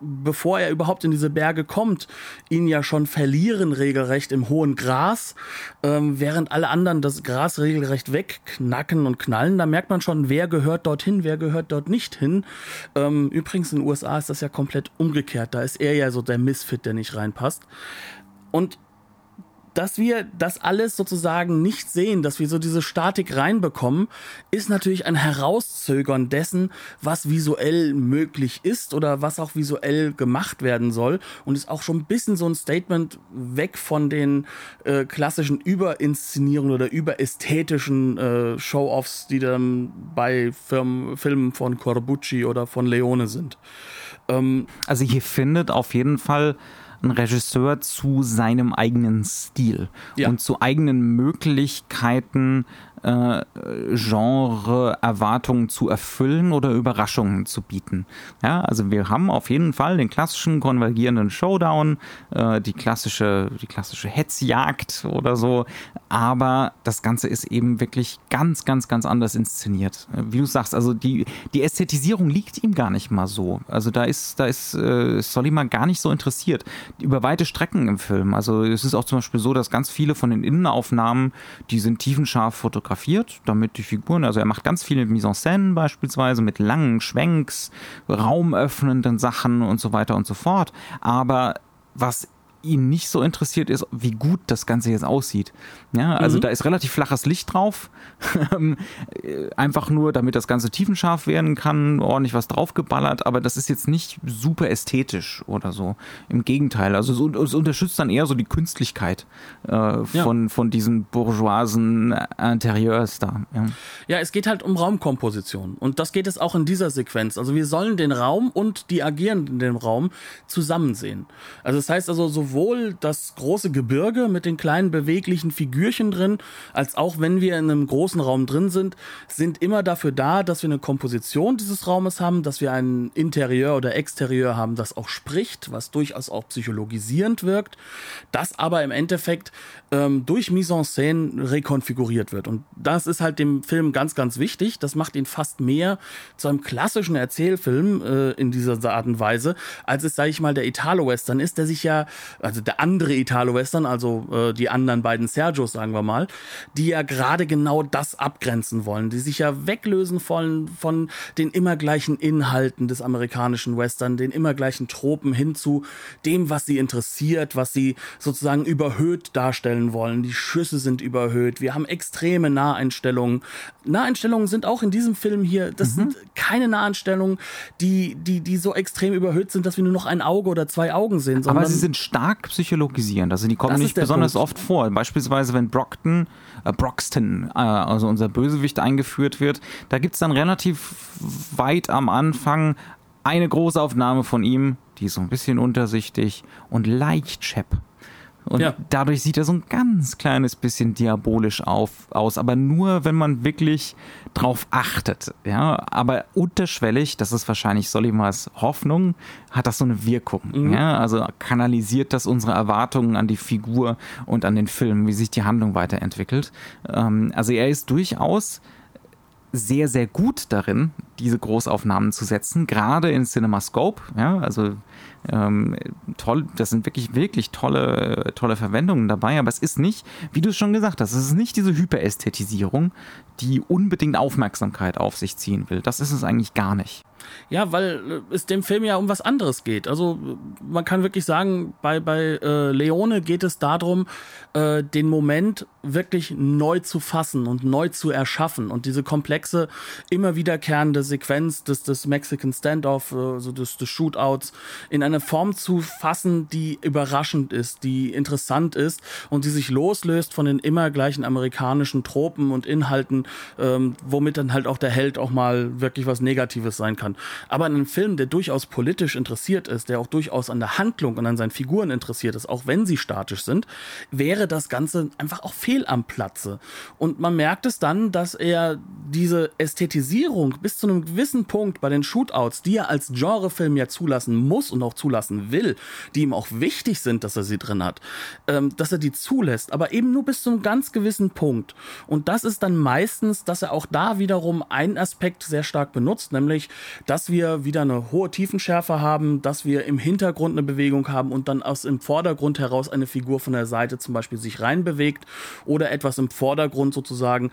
[SPEAKER 2] bevor er überhaupt in diese Berge kommt, ihn ja schon verlieren regelrecht im hohen Gras, ähm, während alle anderen das Gras regelrecht wegknacken und knallen. Da merkt man schon, wer gehört dorthin, wer gehört dort nicht hin. Ähm, übrigens in den USA ist das ja komplett umgekehrt. Da ist er ja so der Misfit, der nicht reinpasst. Und dass wir das alles sozusagen nicht sehen, dass wir so diese Statik reinbekommen, ist natürlich ein Herauszögern dessen, was visuell möglich ist oder was auch visuell gemacht werden soll und ist auch schon ein bisschen so ein Statement weg von den äh, klassischen Überinszenierungen oder überästhetischen äh, Show-offs, die dann bei Firmen, Filmen von Corbucci oder von Leone sind. Ähm,
[SPEAKER 1] Also hier findet auf jeden Fall ein Regisseur zu seinem eigenen Stil
[SPEAKER 2] Ja.
[SPEAKER 1] und zu eigenen Möglichkeiten, äh, Genre-Erwartungen zu erfüllen oder Überraschungen zu bieten. Ja, also wir haben auf jeden Fall den klassischen konvergierenden Showdown, äh, die klassische, die klassische Hetzjagd oder so, aber das Ganze ist eben wirklich ganz, ganz, ganz anders inszeniert. Wie du sagst, also die, die Ästhetisierung liegt ihm gar nicht mal so. Also da ist, da ist äh, Soliman gar nicht so interessiert. Über weite Strecken im Film. Also es ist auch zum Beispiel so, dass ganz viele von den Innenaufnahmen, die sind tiefenscharf fotografiert, damit die Figuren, also er macht ganz viele Mise en Scène beispielsweise mit langen Schwenks, raumöffnenden Sachen und so weiter und so fort. Aber was ihn nicht so interessiert ist, wie gut das Ganze jetzt aussieht. Ja, also mhm. da ist relativ flaches Licht drauf. Ähm, einfach nur, damit das Ganze tiefenscharf werden kann, ordentlich was draufgeballert, aber das ist jetzt nicht super ästhetisch oder so. Im Gegenteil, also es, unterstützt dann eher so die Künstlichkeit äh, von, ja. von diesen bourgeoisen Interieurs da.
[SPEAKER 2] Ja. ja, es geht halt um Raumkomposition und das geht es auch in dieser Sequenz. Also wir sollen den Raum und die Agierenden in dem Raum zusammen sehen. Also das heißt also sowohl sowohl das große Gebirge mit den kleinen beweglichen Figürchen drin, als auch wenn wir in einem großen Raum drin sind, sind immer dafür da, dass wir eine Komposition dieses Raumes haben, dass wir ein Interieur oder Exterieur haben, das auch spricht, was durchaus auch psychologisierend wirkt, das aber im Endeffekt ähm, durch Mise en Scène rekonfiguriert wird. Und das ist halt dem Film ganz, ganz wichtig. Das macht ihn fast mehr zu einem klassischen Erzählfilm äh, in dieser Art und Weise, als es, sage ich mal, der Italo-Western ist, der sich ja also der andere Italo-Western, also äh, die anderen beiden Sergios, sagen wir mal, die ja gerade genau das abgrenzen wollen, die sich ja weglösen wollen von den immer gleichen Inhalten des amerikanischen Western, den immer gleichen Tropen hin zu dem, was sie interessiert, was sie sozusagen überhöht darstellen wollen. Die Schüsse sind überhöht, wir haben extreme Naheinstellungen. Naheinstellungen sind auch in diesem Film hier, das mhm. sind keine Naheinstellungen, die, die, die so extrem überhöht sind, dass wir nur noch ein Auge oder zwei Augen sehen.
[SPEAKER 1] Aber sie sind stark stark psychologisieren. Also die kommen das nicht besonders Punkt. oft vor. Beispielsweise, wenn Brockton, äh, Broxton, äh, also unser Bösewicht eingeführt wird, da gibt es dann relativ weit am Anfang eine Großaufnahme von ihm, die ist so ein bisschen untersichtig und leicht schepp. Und ja. dadurch sieht er so ein ganz kleines bisschen diabolisch auf, aus, aber nur, wenn man wirklich drauf achtet. Ja, aber unterschwellig, das ist wahrscheinlich Solimars Hoffnung, hat das so eine Wirkung. Mhm. Ja, also kanalisiert das unsere Erwartungen an die Figur und an den Film, wie sich die Handlung weiterentwickelt. Ähm, also er ist durchaus sehr, sehr gut darin, diese Großaufnahmen zu setzen, gerade in CinemaScope. Ja, also ähm, toll, das sind wirklich, wirklich tolle, tolle Verwendungen dabei, aber es ist nicht, wie du es schon gesagt hast, es ist nicht diese Hyperästhetisierung, die unbedingt Aufmerksamkeit auf sich ziehen will. Das ist es eigentlich gar nicht.
[SPEAKER 2] Ja, weil äh, es dem Film ja um was anderes geht. Also man kann wirklich sagen, bei, bei äh, Leone geht es darum, äh, den Moment wirklich neu zu fassen und neu zu erschaffen und diese komplexe, immer wiederkehrende Sequenz des, des Mexican Standoff, also des, des Shootouts, in eine Form zu fassen, die überraschend ist, die interessant ist und die sich loslöst von den immer gleichen amerikanischen Tropen und Inhalten, ähm, womit dann halt auch der Held auch mal wirklich was Negatives sein kann. Aber in einem Film, der durchaus politisch interessiert ist, der auch durchaus an der Handlung und an seinen Figuren interessiert ist, auch wenn sie statisch sind, wäre das Ganze einfach auch fehl am Platze. Und man merkt es dann, dass er diese Ästhetisierung bis zu einem gewissen Punkt bei den Shootouts, die er als Genrefilm ja zulassen muss und auch zulassen will, die ihm auch wichtig sind, dass er sie drin hat, ähm, dass er die zulässt, aber eben nur bis zu einem ganz gewissen Punkt. Und das ist dann meistens, dass er auch da wiederum einen Aspekt sehr stark benutzt, nämlich dass wir wieder eine hohe Tiefenschärfe haben, dass wir im Hintergrund eine Bewegung haben und dann aus dem Vordergrund heraus eine Figur von der Seite zum Beispiel sich reinbewegt oder etwas im Vordergrund sozusagen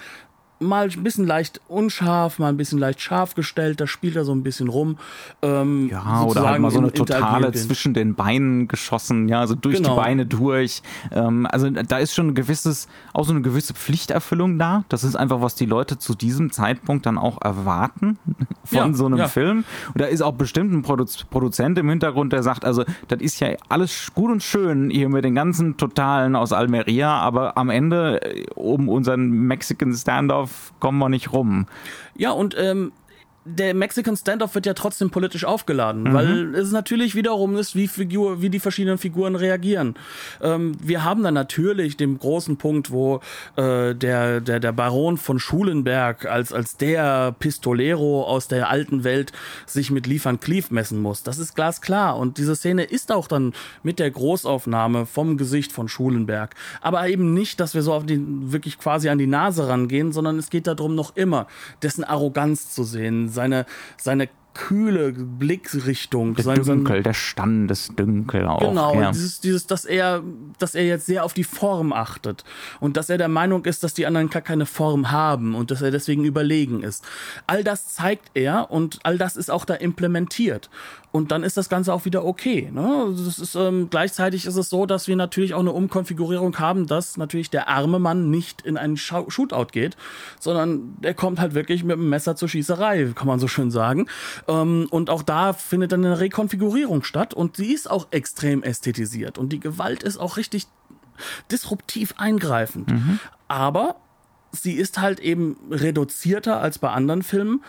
[SPEAKER 2] mal ein bisschen leicht unscharf, mal ein bisschen leicht scharf gestellt, da spielt er so ein bisschen rum.
[SPEAKER 1] Ähm, ja, oder halt mal so eine totale zwischen den Beinen geschossen, ja, also durch genau. die Beine durch. Ähm, also da ist schon ein gewisses, auch so eine gewisse Pflichterfüllung da. Das ist einfach, was die Leute zu diesem Zeitpunkt dann auch erwarten von ja, so einem ja. Film. Und da ist auch bestimmt ein Produ Produzent im Hintergrund, der sagt, also das ist ja alles gut und schön hier mit den ganzen Totalen aus Almeria, aber am Ende äh, um unseren Mexican Standoff kommen wir nicht rum.
[SPEAKER 2] Ja, und ähm, der Mexican Standoff wird ja trotzdem politisch aufgeladen, mhm. weil es natürlich wiederum ist, wie, Figur, wie die verschiedenen Figuren reagieren. Ähm, wir haben dann natürlich den großen Punkt, wo äh, der, der, der Baron von Schulenberg als, als der Pistolero aus der alten Welt sich mit Liefern Cleave messen muss. Das ist glasklar. Und diese Szene ist auch dann mit der Großaufnahme vom Gesicht von Schulenberg. Aber eben nicht, dass wir so auf die, wirklich quasi an die Nase rangehen, sondern es geht darum, noch immer dessen Arroganz zu sehen, seine, seine kühle Blickrichtung.
[SPEAKER 1] Der
[SPEAKER 2] sein,
[SPEAKER 1] Dünkel, der Standesdünkel auch.
[SPEAKER 2] Genau, ja. dieses, dieses, dass er, dass er jetzt sehr auf die Form achtet und dass er der Meinung ist, dass die anderen gar keine Form haben und dass er deswegen überlegen ist. All das zeigt er und all das ist auch da implementiert und dann ist das Ganze auch wieder okay. Ne? Also das ist, ähm, gleichzeitig ist es so, dass wir natürlich auch eine Umkonfigurierung haben, dass natürlich der arme Mann nicht in einen Shootout geht, sondern der kommt halt wirklich mit dem Messer zur Schießerei, kann man so schön sagen. Ähm, und auch da findet dann eine Rekonfigurierung statt und sie ist auch extrem ästhetisiert und die Gewalt ist auch richtig disruptiv eingreifend. Mhm. Aber sie ist halt eben reduzierter als bei anderen Filmen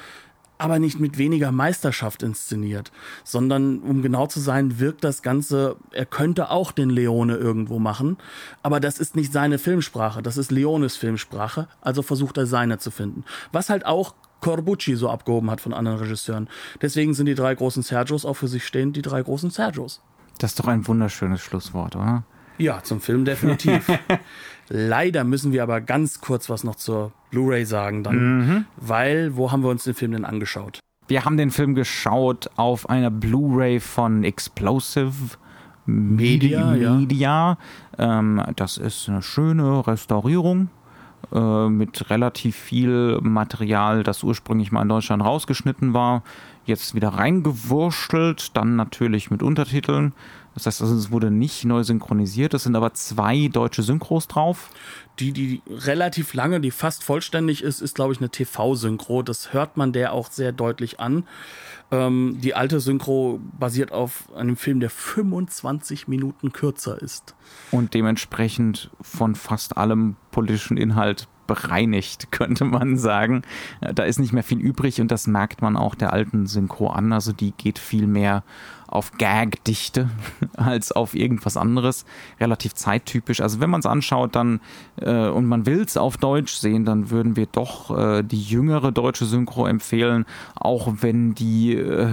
[SPEAKER 2] aber nicht mit weniger Meisterschaft inszeniert, sondern um genau zu sein, wirkt das Ganze, er könnte auch den Leone irgendwo machen, aber das ist nicht seine Filmsprache, das ist Leones Filmsprache, also versucht er seine zu finden. Was halt auch Corbucci so abgehoben hat von anderen Regisseuren. Deswegen sind die drei großen Sergios auch für sich stehend die drei großen Sergios.
[SPEAKER 1] Das ist doch ein wunderschönes Schlusswort, oder?
[SPEAKER 2] Ja, zum Film definitiv. Leider müssen wir aber ganz kurz was noch zur Blu-ray sagen dann, mhm. weil wo haben wir uns den Film denn angeschaut?
[SPEAKER 1] Wir haben den Film geschaut auf einer Blu-ray von Explosive Media. Media. Ja. Ähm, das ist eine schöne Restaurierung äh, mit relativ viel Material, das ursprünglich mal in Deutschland rausgeschnitten war, jetzt wieder reingewurschtelt, dann natürlich mit Untertiteln. Das heißt, also, es wurde nicht neu synchronisiert. Es sind aber zwei deutsche Synchros drauf.
[SPEAKER 2] Die, die relativ lange, die fast vollständig ist, ist, glaube ich, eine TV-Synchro. Das hört man der auch sehr deutlich an. Ähm, die alte Synchro basiert auf einem Film, der 25 Minuten kürzer ist.
[SPEAKER 1] Und dementsprechend von fast allem politischen Inhalt bereinigt, könnte man sagen. Da ist nicht mehr viel übrig und das merkt man auch der alten Synchro an. Also die geht viel mehr auf Gag-Dichte als auf irgendwas anderes. Relativ zeittypisch. Also wenn man es anschaut dann äh, und man will es auf Deutsch sehen, dann würden wir doch äh, die jüngere deutsche Synchro empfehlen, auch wenn die äh,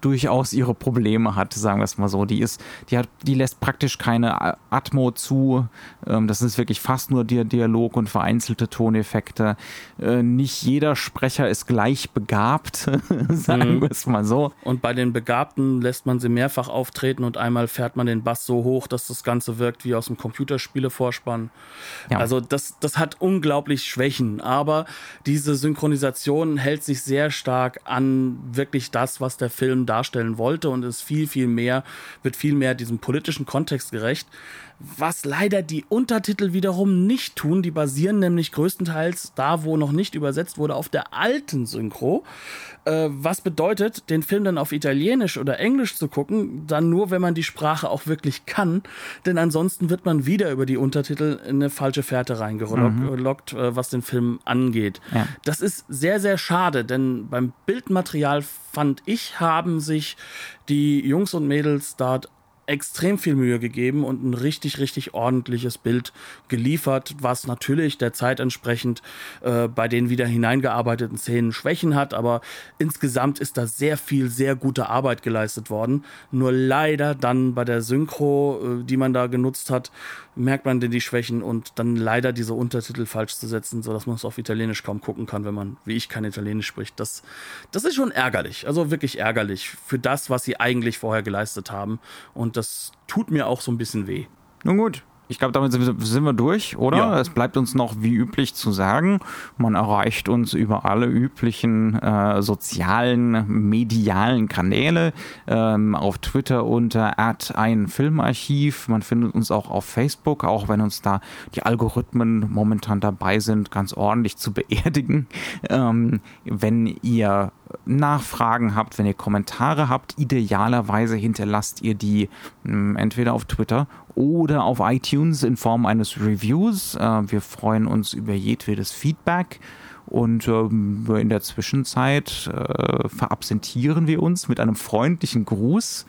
[SPEAKER 1] durchaus ihre Probleme hat, sagen wir es mal so. Die ist, die hat, die lässt praktisch keine Atmo zu. Ähm, das ist wirklich fast nur der Dialog und vereinzelte Toneffekte. Äh, nicht jeder Sprecher ist gleich begabt, sagen mhm. wir es mal so.
[SPEAKER 2] Und bei den Begabten lässt man sie mehrfach auftreten und einmal fährt man den Bass so hoch, dass das Ganze wirkt wie aus dem Computerspiele-Vorspann. Ja. Also das, das hat unglaublich Schwächen, aber diese Synchronisation hält sich sehr stark an wirklich das, was der Film darstellen wollte und ist viel, viel mehr, wird viel mehr diesem politischen Kontext gerecht was leider die Untertitel wiederum nicht tun. Die basieren nämlich größtenteils da, wo noch nicht übersetzt wurde, auf der alten Synchro. Äh, was bedeutet, den Film dann auf Italienisch oder Englisch zu gucken, dann nur, wenn man die Sprache auch wirklich kann. Denn ansonsten wird man wieder über die Untertitel in eine falsche Fährte reingelockt, mhm. äh, was den Film angeht. Ja. Das ist sehr, sehr schade, denn beim Bildmaterial fand ich, haben sich die Jungs und Mädels dort extrem viel Mühe gegeben und ein richtig, richtig ordentliches Bild geliefert, was natürlich der Zeit entsprechend äh, bei den wieder hineingearbeiteten Szenen Schwächen hat, aber insgesamt ist da sehr viel, sehr gute Arbeit geleistet worden. Nur leider dann bei der Synchro, äh, die man da genutzt hat, merkt man denn die Schwächen und dann leider diese Untertitel falsch zu setzen, sodass man es auf Italienisch kaum gucken kann, wenn man, wie ich, kein Italienisch spricht. Das, das ist schon ärgerlich, also wirklich ärgerlich für das, was sie eigentlich vorher geleistet haben. Und das tut mir auch so ein bisschen weh.
[SPEAKER 1] Nun gut, ich glaube, damit sind wir durch, oder? Ja. Es bleibt uns noch wie üblich zu sagen, man erreicht uns über alle üblichen äh, sozialen, medialen Kanäle, ähm, auf Twitter unter ein Filmarchiv. Man findet uns auch auf Facebook, auch wenn uns da die Algorithmen momentan dabei sind, ganz ordentlich zu beerdigen. Ähm, wenn ihr Nachfragen habt, wenn ihr Kommentare habt, idealerweise hinterlasst ihr die mh, hm, entweder auf Twitter oder auf iTunes in Form eines Reviews. Äh, wir freuen uns über jedwedes Feedback. Und ähm, in der Zwischenzeit äh, verabsentieren wir uns mit einem freundlichen Gruß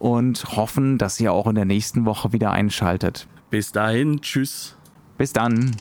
[SPEAKER 1] und hoffen, dass ihr auch in der nächsten Woche wieder einschaltet.
[SPEAKER 2] Bis dahin, tschüss.
[SPEAKER 1] Bis dann.